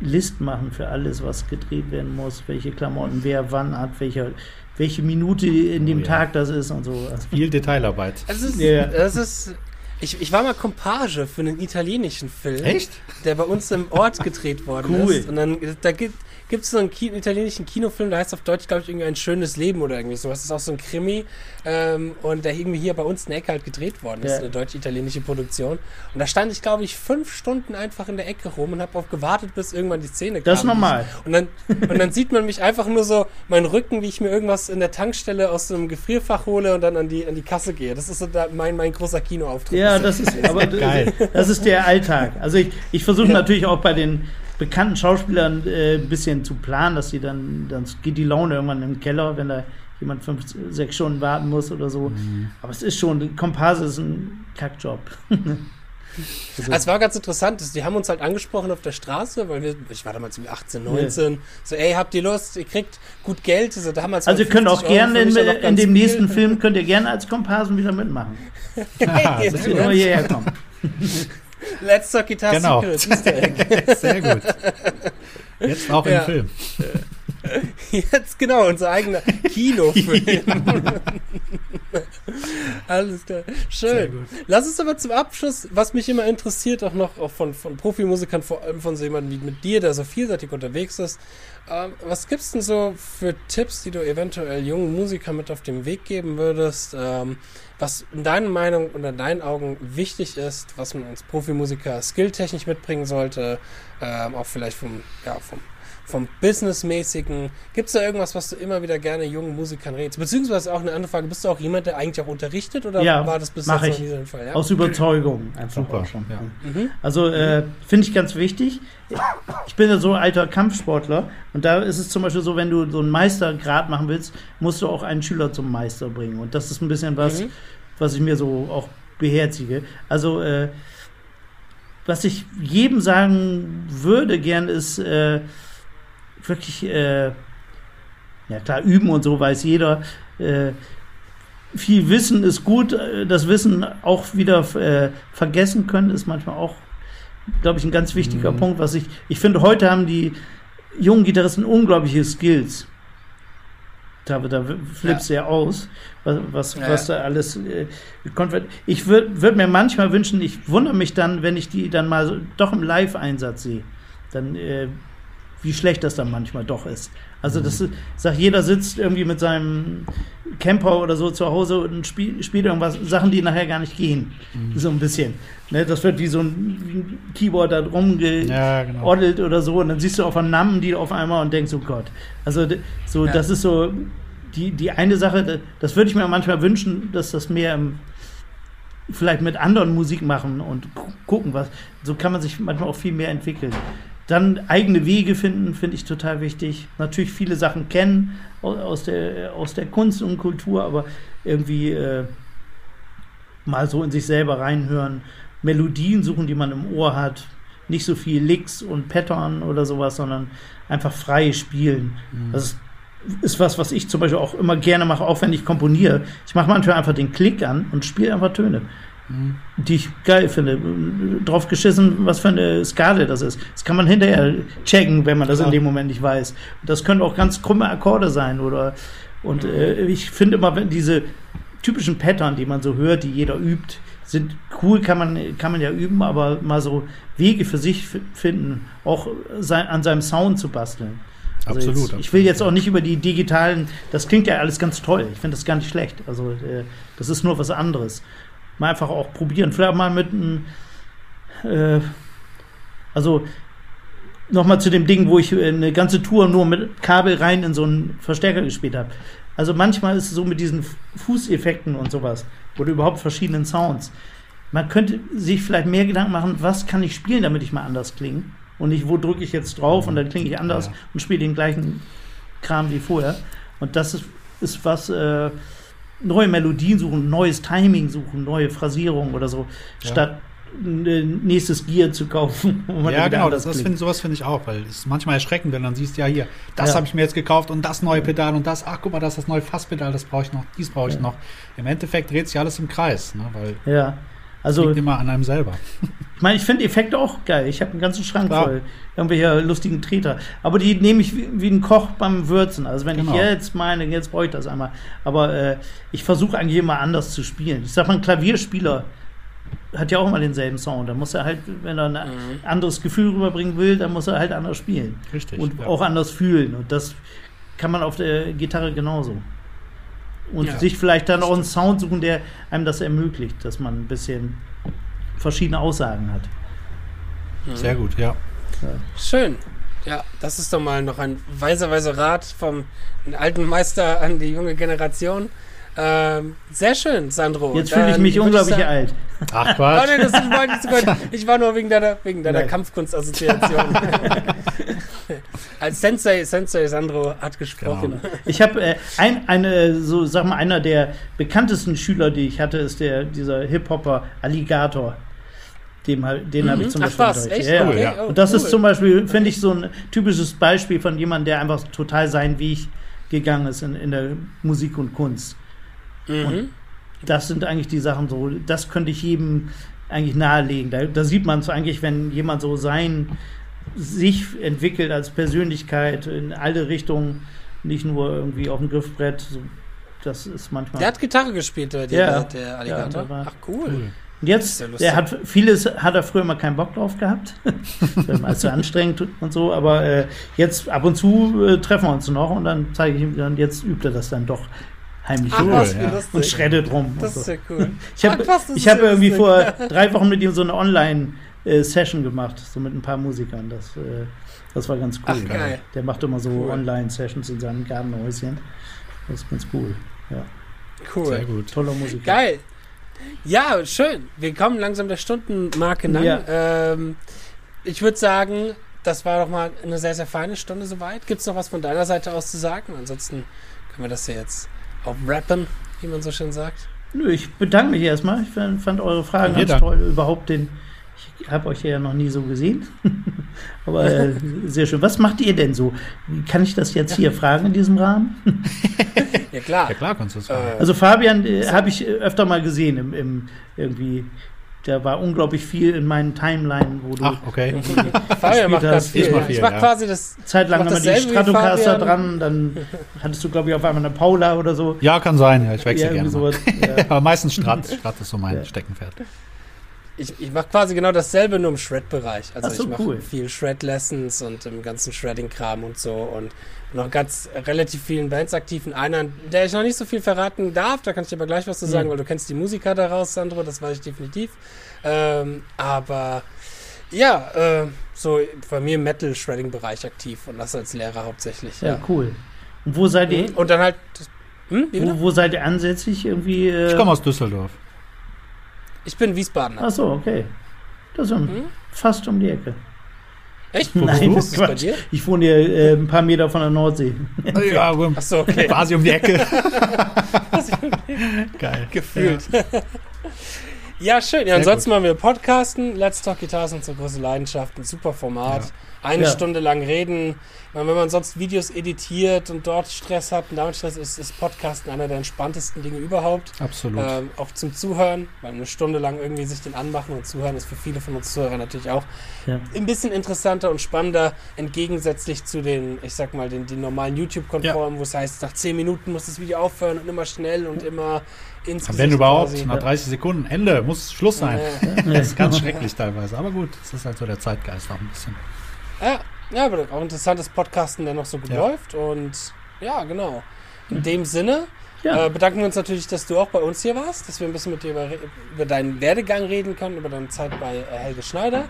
Speaker 3: Listen machen für alles, was gedreht werden muss, welche Klamotten wer wann hat, welche, welche Minute in dem
Speaker 2: Oh ja.
Speaker 3: Tag das ist und so. <laughs>
Speaker 2: Viel Detailarbeit.
Speaker 1: Es ist,
Speaker 3: Ja.
Speaker 1: es ist ich, ich war mal Kompage für einen italienischen Film,
Speaker 2: Echt?
Speaker 1: der bei uns im Ort gedreht worden
Speaker 3: Cool.
Speaker 1: ist. Und dann da gibt es so einen Ki italienischen Kinofilm, der heißt auf Deutsch, glaube ich, irgendwie ein schönes Leben oder irgendwie sowas. Das ist auch so ein Krimi ähm, und der irgendwie hier bei uns in der Ecke halt gedreht worden ist,
Speaker 3: Ja.
Speaker 1: eine deutsch-italienische Produktion. Und da stand ich, glaube ich, fünf Stunden einfach in der Ecke rum und habe auf gewartet, bis irgendwann die Szene kam.
Speaker 3: das ist normal.
Speaker 1: Und dann, und dann sieht man mich einfach nur so, meinen Rücken, wie ich mir irgendwas in der Tankstelle aus so einem Gefrierfach hole und dann an die, an die Kasse gehe. Das ist so da mein, mein großer Kinoauftritt.
Speaker 3: Ja, das ist, aber <laughs>
Speaker 2: Geil.
Speaker 3: das ist der Alltag. Also ich, ich versuche natürlich auch bei den bekannten Schauspielern äh, ein bisschen zu planen, dass sie dann, dann geht die Laune irgendwann im Keller, wenn da jemand fünf, sechs Stunden warten muss oder so.
Speaker 2: Mhm.
Speaker 3: Aber es ist schon, Komparse ist ein Kackjob. <laughs>
Speaker 1: Also es war ganz interessant, die haben uns halt angesprochen auf der Straße, weil wir, ich war damals irgendwie 18, 19, so, ey, habt ihr Lust, ihr kriegt gut Geld, also damals
Speaker 3: Also ihr könnt auch
Speaker 1: 50 Euro
Speaker 3: gerne in,
Speaker 1: ja
Speaker 3: in dem
Speaker 1: viel.
Speaker 3: nächsten <laughs> Film, könnt ihr gerne als Komparsen wieder mitmachen.
Speaker 2: Ah, <laughs>
Speaker 1: Ja,
Speaker 3: Dass
Speaker 2: sehr
Speaker 3: ihr nur hierher kommen.
Speaker 1: Let's Talk Guitar
Speaker 2: Genau.
Speaker 1: Egg. <laughs>
Speaker 2: Sehr gut. Jetzt auch
Speaker 1: Ja.
Speaker 2: im Film.
Speaker 1: Jetzt genau, unser eigener Kinofilm. <laughs> <laughs> Alles klar. Schön. Lass uns aber zum Abschluss, was mich immer interessiert, auch noch auch von, von Profimusikern, vor allem von so jemandem wie mit dir, der so vielseitig unterwegs ist. Ähm, was gibt's denn so für Tipps, die du eventuell jungen Musikern mit auf den Weg geben würdest? Ähm, was in deiner Meinung und in deinen Augen wichtig ist, was man als Profimusiker skilltechnisch mitbringen sollte, ähm, auch vielleicht vom, ja, vom vom Businessmäßigen. Gibt es da irgendwas, was du immer wieder gerne jungen Musikern redest? Beziehungsweise auch eine andere Frage, bist du auch jemand, der eigentlich auch unterrichtet oder
Speaker 3: Ja,
Speaker 1: war das bis jetzt
Speaker 3: ich.
Speaker 1: noch nie ein Fall? Ja?
Speaker 3: Aus Überzeugung einfach
Speaker 2: Super,
Speaker 3: schon.
Speaker 2: ja.
Speaker 1: Mhm.
Speaker 3: Also äh, finde ich ganz wichtig. Ich bin ja so alter Kampfsportler und da ist es zum Beispiel so, wenn du so einen Meistergrad machen willst, musst du auch einen Schüler zum Meister bringen. Und das ist ein bisschen was,
Speaker 1: Mhm.
Speaker 3: was ich mir so auch beherzige. Also äh, was ich jedem sagen würde gern ist äh, wirklich, äh, ja klar, üben und so weiß jeder. Äh, viel Wissen ist gut, äh, das Wissen auch wieder äh, vergessen können ist manchmal auch, glaube ich, ein ganz wichtiger
Speaker 2: Mhm.
Speaker 3: Punkt, was ich, ich finde, heute haben die jungen Gitarristen unglaubliche Skills. Da, da flippst du ja aus, was, was,
Speaker 1: Ja,
Speaker 3: was da alles äh, wird. Ich würde würd mir manchmal wünschen, ich wundere mich dann, wenn ich die dann mal so, doch im Live-Einsatz sehe, dann äh, wie schlecht das dann manchmal doch ist. Also das ist, sag jeder sitzt irgendwie mit seinem Camper oder so zu Hause und spiel, spielt irgendwas, Sachen, die nachher gar nicht gehen. So ein bisschen. Ne, das wird wie so ein, Keyboard da drum
Speaker 2: Ja, genau.
Speaker 3: geordelt oder so und dann siehst du auf einen Namen die auf einmal und denkst, oh Gott. Also so,
Speaker 1: Ja.
Speaker 3: das ist so die, die eine Sache, da- das würde ich mir manchmal wünschen, dass das mehr im, vielleicht mit anderen Musik machen und gu- gucken, was. So kann man sich manchmal auch viel mehr entwickeln. Dann eigene Wege finden, finde ich total wichtig. Natürlich viele Sachen kennen au- aus der, aus der Kunst und Kultur, aber irgendwie äh, mal so in sich selber reinhören. Melodien suchen, die man im Ohr hat. Nicht so viel Licks und Pattern oder sowas, sondern einfach frei spielen. Das ist ist was, was ich zum Beispiel auch immer gerne mache, auch wenn ich komponiere. Ich mache manchmal einfach den Klick an und spiele einfach Töne, die ich geil finde. Drauf geschissen, was für eine Skala das ist. Das kann man hinterher checken, wenn man das
Speaker 2: Klar.
Speaker 3: in dem Moment nicht weiß. Das können auch ganz krumme Akkorde sein oder und äh, ich finde immer, wenn diese typischen Pattern, die man so hört, die jeder übt, sind cool, kann man, kann man ja üben, aber mal so Wege für sich finden, auch sein, an seinem Sound zu basteln. Also
Speaker 2: Absolut,
Speaker 3: Jetzt, ich will
Speaker 2: absolut,
Speaker 3: jetzt auch nicht über die digitalen, das klingt ja alles ganz toll. Ich finde das gar nicht schlecht. Also äh, das ist nur was anderes. Mal einfach auch probieren. Vielleicht mal mit einem, äh, also nochmal zu dem Ding, wo ich äh, eine ganze Tour nur mit Kabel rein in so einen Verstärker gespielt habe. Also manchmal ist es so mit diesen Fußeffekten und sowas oder überhaupt verschiedenen Sounds. Man könnte sich vielleicht mehr Gedanken machen, was kann ich spielen, damit ich mal anders klinge. Und nicht, wo drücke ich jetzt drauf und dann klinge ich anders
Speaker 2: Ja.
Speaker 3: und spiele den gleichen Kram wie vorher. Und das ist, ist was, äh, neue Melodien suchen, neues Timing suchen, neue Phrasierung oder so,
Speaker 2: Ja.
Speaker 3: statt ein äh, nächstes Gear zu kaufen. <laughs>
Speaker 2: Ja, genau, das, das find, sowas finde ich auch, weil es ist manchmal erschreckend, wenn dann siehst, ja hier, das
Speaker 3: Ja.
Speaker 2: habe ich mir jetzt gekauft und das neue Pedal und das, ach guck mal, das ist das neue Fasspedal, das brauche ich noch, dies brauche ich
Speaker 3: Ja.
Speaker 2: noch. Im Endeffekt dreht sich alles im Kreis, ne, weil
Speaker 3: ja. Also,
Speaker 2: liegt immer an einem selber. <laughs>
Speaker 3: Ich meine, ich finde Effekte auch geil. Ich habe einen ganzen Schrank
Speaker 2: Klar.
Speaker 3: voll irgendwelcher lustigen Treter. Aber die nehme ich wie, wie ein Koch beim Würzen. Also wenn
Speaker 2: Genau.
Speaker 3: ich jetzt meine, jetzt brauche ich das einmal. Aber äh, ich versuche eigentlich immer anders zu spielen. Ich sag mal, ein Klavierspieler hat ja auch immer denselben Sound. Da muss er halt, wenn er ein
Speaker 1: Mhm.
Speaker 3: anderes Gefühl rüberbringen will, dann muss er halt anders spielen.
Speaker 2: Richtig.
Speaker 3: Und
Speaker 2: ja.
Speaker 3: auch anders fühlen. Und das kann man auf der Gitarre genauso. Und
Speaker 1: Ja,
Speaker 3: sich vielleicht dann auch einen Sound suchen, der einem das ermöglicht, dass man ein bisschen verschiedene Aussagen hat.
Speaker 2: Sehr gut, ja.
Speaker 1: Schön. Ja, das ist doch mal noch ein weiser, weiser Rat vom alten Meister an die junge Generation. Ähm, sehr schön, Sandro.
Speaker 3: Jetzt fühle ich mich unglaublich
Speaker 1: sagen-
Speaker 3: alt.
Speaker 2: Ach <laughs>
Speaker 1: Oh,
Speaker 2: Quatsch.
Speaker 1: so gut. Ich war nur wegen deiner, wegen deiner. Kampfkunstassoziation. <laughs> <laughs> <laughs> Als Sensei, Sensei Sandro hat gesprochen.
Speaker 3: Ich habe äh, ein, eine, so sag mal, einer der bekanntesten Schüler, die ich hatte, ist der dieser Hip-Hopper Alligator. Dem, den habe ich zum
Speaker 1: Ach
Speaker 3: Beispiel
Speaker 1: was,
Speaker 3: unterrichtet.
Speaker 1: echt?
Speaker 3: Ja,
Speaker 1: okay.
Speaker 2: ja.
Speaker 1: Oh,
Speaker 3: Und das
Speaker 1: cool.
Speaker 3: ist zum Beispiel, finde ich, so ein typisches Beispiel von jemandem, der einfach total seinen Weg gegangen ist in, in der Musik und Kunst.
Speaker 1: Mhm.
Speaker 3: Das sind eigentlich die Sachen so, das könnte ich jedem eigentlich nahelegen. Da, da sieht man es eigentlich, wenn jemand so sein, sich entwickelt als Persönlichkeit in alle Richtungen, nicht nur irgendwie auf dem Griffbrett. So, das ist manchmal.
Speaker 1: Der hat Gitarre gespielt, der,
Speaker 3: Ja.
Speaker 1: der, der Alligator.
Speaker 3: Ja,
Speaker 1: Ach, cool.
Speaker 2: Cool.
Speaker 3: Und jetzt,
Speaker 1: ja
Speaker 3: der hat vieles hat er früher mal keinen Bock drauf gehabt. <laughs> War zu anstrengend und so, aber äh, jetzt ab und zu äh, treffen wir uns noch und dann zeige ich ihm dann, jetzt übt er das dann doch heimlich
Speaker 1: Ach,
Speaker 2: Cool, ja.
Speaker 3: und schreddet rum.
Speaker 1: Das
Speaker 3: und
Speaker 1: ist
Speaker 3: so.
Speaker 1: ja cool.
Speaker 3: Ich habe hab irgendwie
Speaker 1: lustig.
Speaker 3: vor drei Wochen mit ihm so eine Online-Session gemacht, so mit ein paar Musikern. Das, äh, das war ganz cool.
Speaker 1: Ach, geil.
Speaker 3: Der macht immer so
Speaker 1: Cool.
Speaker 3: Online-Sessions in seinem Gartenhäuschen. Das ist ganz cool. Ja,
Speaker 1: Cool.
Speaker 2: Sehr gut.
Speaker 3: toller Musiker.
Speaker 1: Geil. Ja, schön. Wir kommen langsam der Stundenmarke nach.
Speaker 3: Ja.
Speaker 1: Ähm, ich würde sagen, das war doch mal eine sehr, sehr feine Stunde soweit. Gibt es noch was von deiner Seite aus zu sagen? Ansonsten können wir das ja jetzt auch rappen, wie man so schön sagt.
Speaker 3: Nö, ich bedanke mich erstmal. Ich fand, eure Fragen ganz toll. Überhaupt den. Ich habe euch ja noch nie so gesehen. <laughs> Aber äh, sehr schön. Was macht ihr denn so? Kann ich das jetzt hier fragen in diesem Rahmen? <laughs>
Speaker 1: Ja, klar.
Speaker 2: Ja klar, kannst du es sagen.
Speaker 1: Äh,
Speaker 3: Also Fabian äh, habe ich äh, öfter mal gesehen im, im irgendwie. Da war unglaublich viel in meinen Timeline, wo du
Speaker 2: Ach, okay. <laughs>
Speaker 1: Fabian macht
Speaker 3: das
Speaker 1: ganz viel. Ich
Speaker 2: viel,
Speaker 1: mach
Speaker 2: ja.
Speaker 1: quasi das.
Speaker 3: zeitlang
Speaker 1: Mach
Speaker 3: immer die Stratocaster dran, dann hattest du, glaube ich, auf einmal eine Paula oder so.
Speaker 2: Ja, kann sein. Ja, ich wechsle
Speaker 3: Ja,
Speaker 2: gerne. Aber meistens Strat. Strat ist so mein
Speaker 3: Ja.
Speaker 2: Steckenpferd.
Speaker 1: Ich, ich mache quasi genau dasselbe, nur im Shred-Bereich. Also
Speaker 3: so,
Speaker 1: ich mache
Speaker 3: cool.
Speaker 1: viel Shred-Lessons und im ganzen Shredding-Kram und so und noch ganz relativ vielen Bands aktiv. In einer, der ich noch nicht so viel verraten darf, da kann ich dir aber gleich was zu sagen,
Speaker 3: Mhm.
Speaker 1: weil du kennst die Musiker daraus, Sandro, das weiß ich definitiv. Ähm, aber ja, äh, so bei mir im Metal-Shredding-Bereich aktiv und das als Lehrer hauptsächlich.
Speaker 3: ja,
Speaker 1: Ja.
Speaker 3: cool. Und wo seid ihr.
Speaker 1: Und dann halt. Hm,
Speaker 3: wo, wo seid ihr ansässig? Irgendwie. Äh,
Speaker 2: Ich komme aus Düsseldorf.
Speaker 1: Ich bin Wiesbadener.
Speaker 3: Ach so, okay. Das ist ja
Speaker 1: Mhm.
Speaker 3: fast um die Ecke.
Speaker 1: Echt?
Speaker 2: Wo bist
Speaker 3: Nein,
Speaker 2: du?
Speaker 1: Was ist bei dir?
Speaker 3: Ich wohne hier äh, ein paar Meter von der Nordsee.
Speaker 2: Ja, <laughs>
Speaker 1: Achso, okay.
Speaker 2: quasi um die Ecke. <laughs> <laughs> Geil.
Speaker 1: gefühlt. Ja, schön. Ja, ansonsten machen wir Podcasten. Let's Talk Guitar ist unsere große Leidenschaft. Ein super Format.
Speaker 2: Ja.
Speaker 1: Eine
Speaker 3: Ja.
Speaker 1: Stunde lang reden. Weil Wenn man sonst Videos editiert und dort Stress hat und damit Stress ist, ist Podcasten einer der entspanntesten Dinge überhaupt.
Speaker 2: Absolut.
Speaker 1: Ähm, auch zum Zuhören, weil eine Stunde lang irgendwie sich den anmachen und zuhören ist für viele von uns Zuhörer natürlich auch
Speaker 3: Ja.
Speaker 1: ein bisschen interessanter und spannender, entgegensätzlich zu den, ich sag mal, den, den normalen YouTube-Konformen, wo es heißt, nach 10 Minuten muss das Video aufhören und immer schnell und immer ins
Speaker 2: Wenn
Speaker 1: Gesicht
Speaker 2: überhaupt,
Speaker 1: quasi.
Speaker 2: nach 30 Sekunden, Ende, muss Schluss sein.
Speaker 1: Äh,
Speaker 2: Das ist ganz schrecklich teilweise. Aber gut, das ist halt so der Zeitgeist auch ein bisschen.
Speaker 1: Ja, ja, aber auch interessantes Podcasten, der noch so gut
Speaker 2: Ja.
Speaker 1: läuft. Und ja, genau. In dem Sinne
Speaker 3: Ja.
Speaker 1: äh, bedanken wir uns natürlich, dass du auch bei uns hier warst, dass wir ein bisschen mit dir über, über deinen Werdegang reden können, über deine Zeit bei äh, Helge Schneider.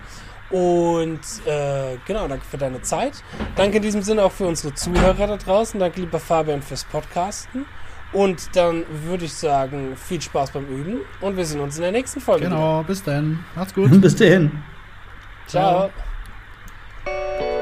Speaker 1: Und äh, genau, danke für deine Zeit. Danke in diesem Sinne auch für unsere Zuhörer da draußen. Danke, lieber Fabian, fürs Podcasten. Und dann würde ich sagen, viel Spaß beim Üben und wir sehen uns in der nächsten Folge.
Speaker 2: Genau, wieder. bis dann. Macht's gut. <laughs>
Speaker 3: bis dahin.
Speaker 1: Ciao. Ciao.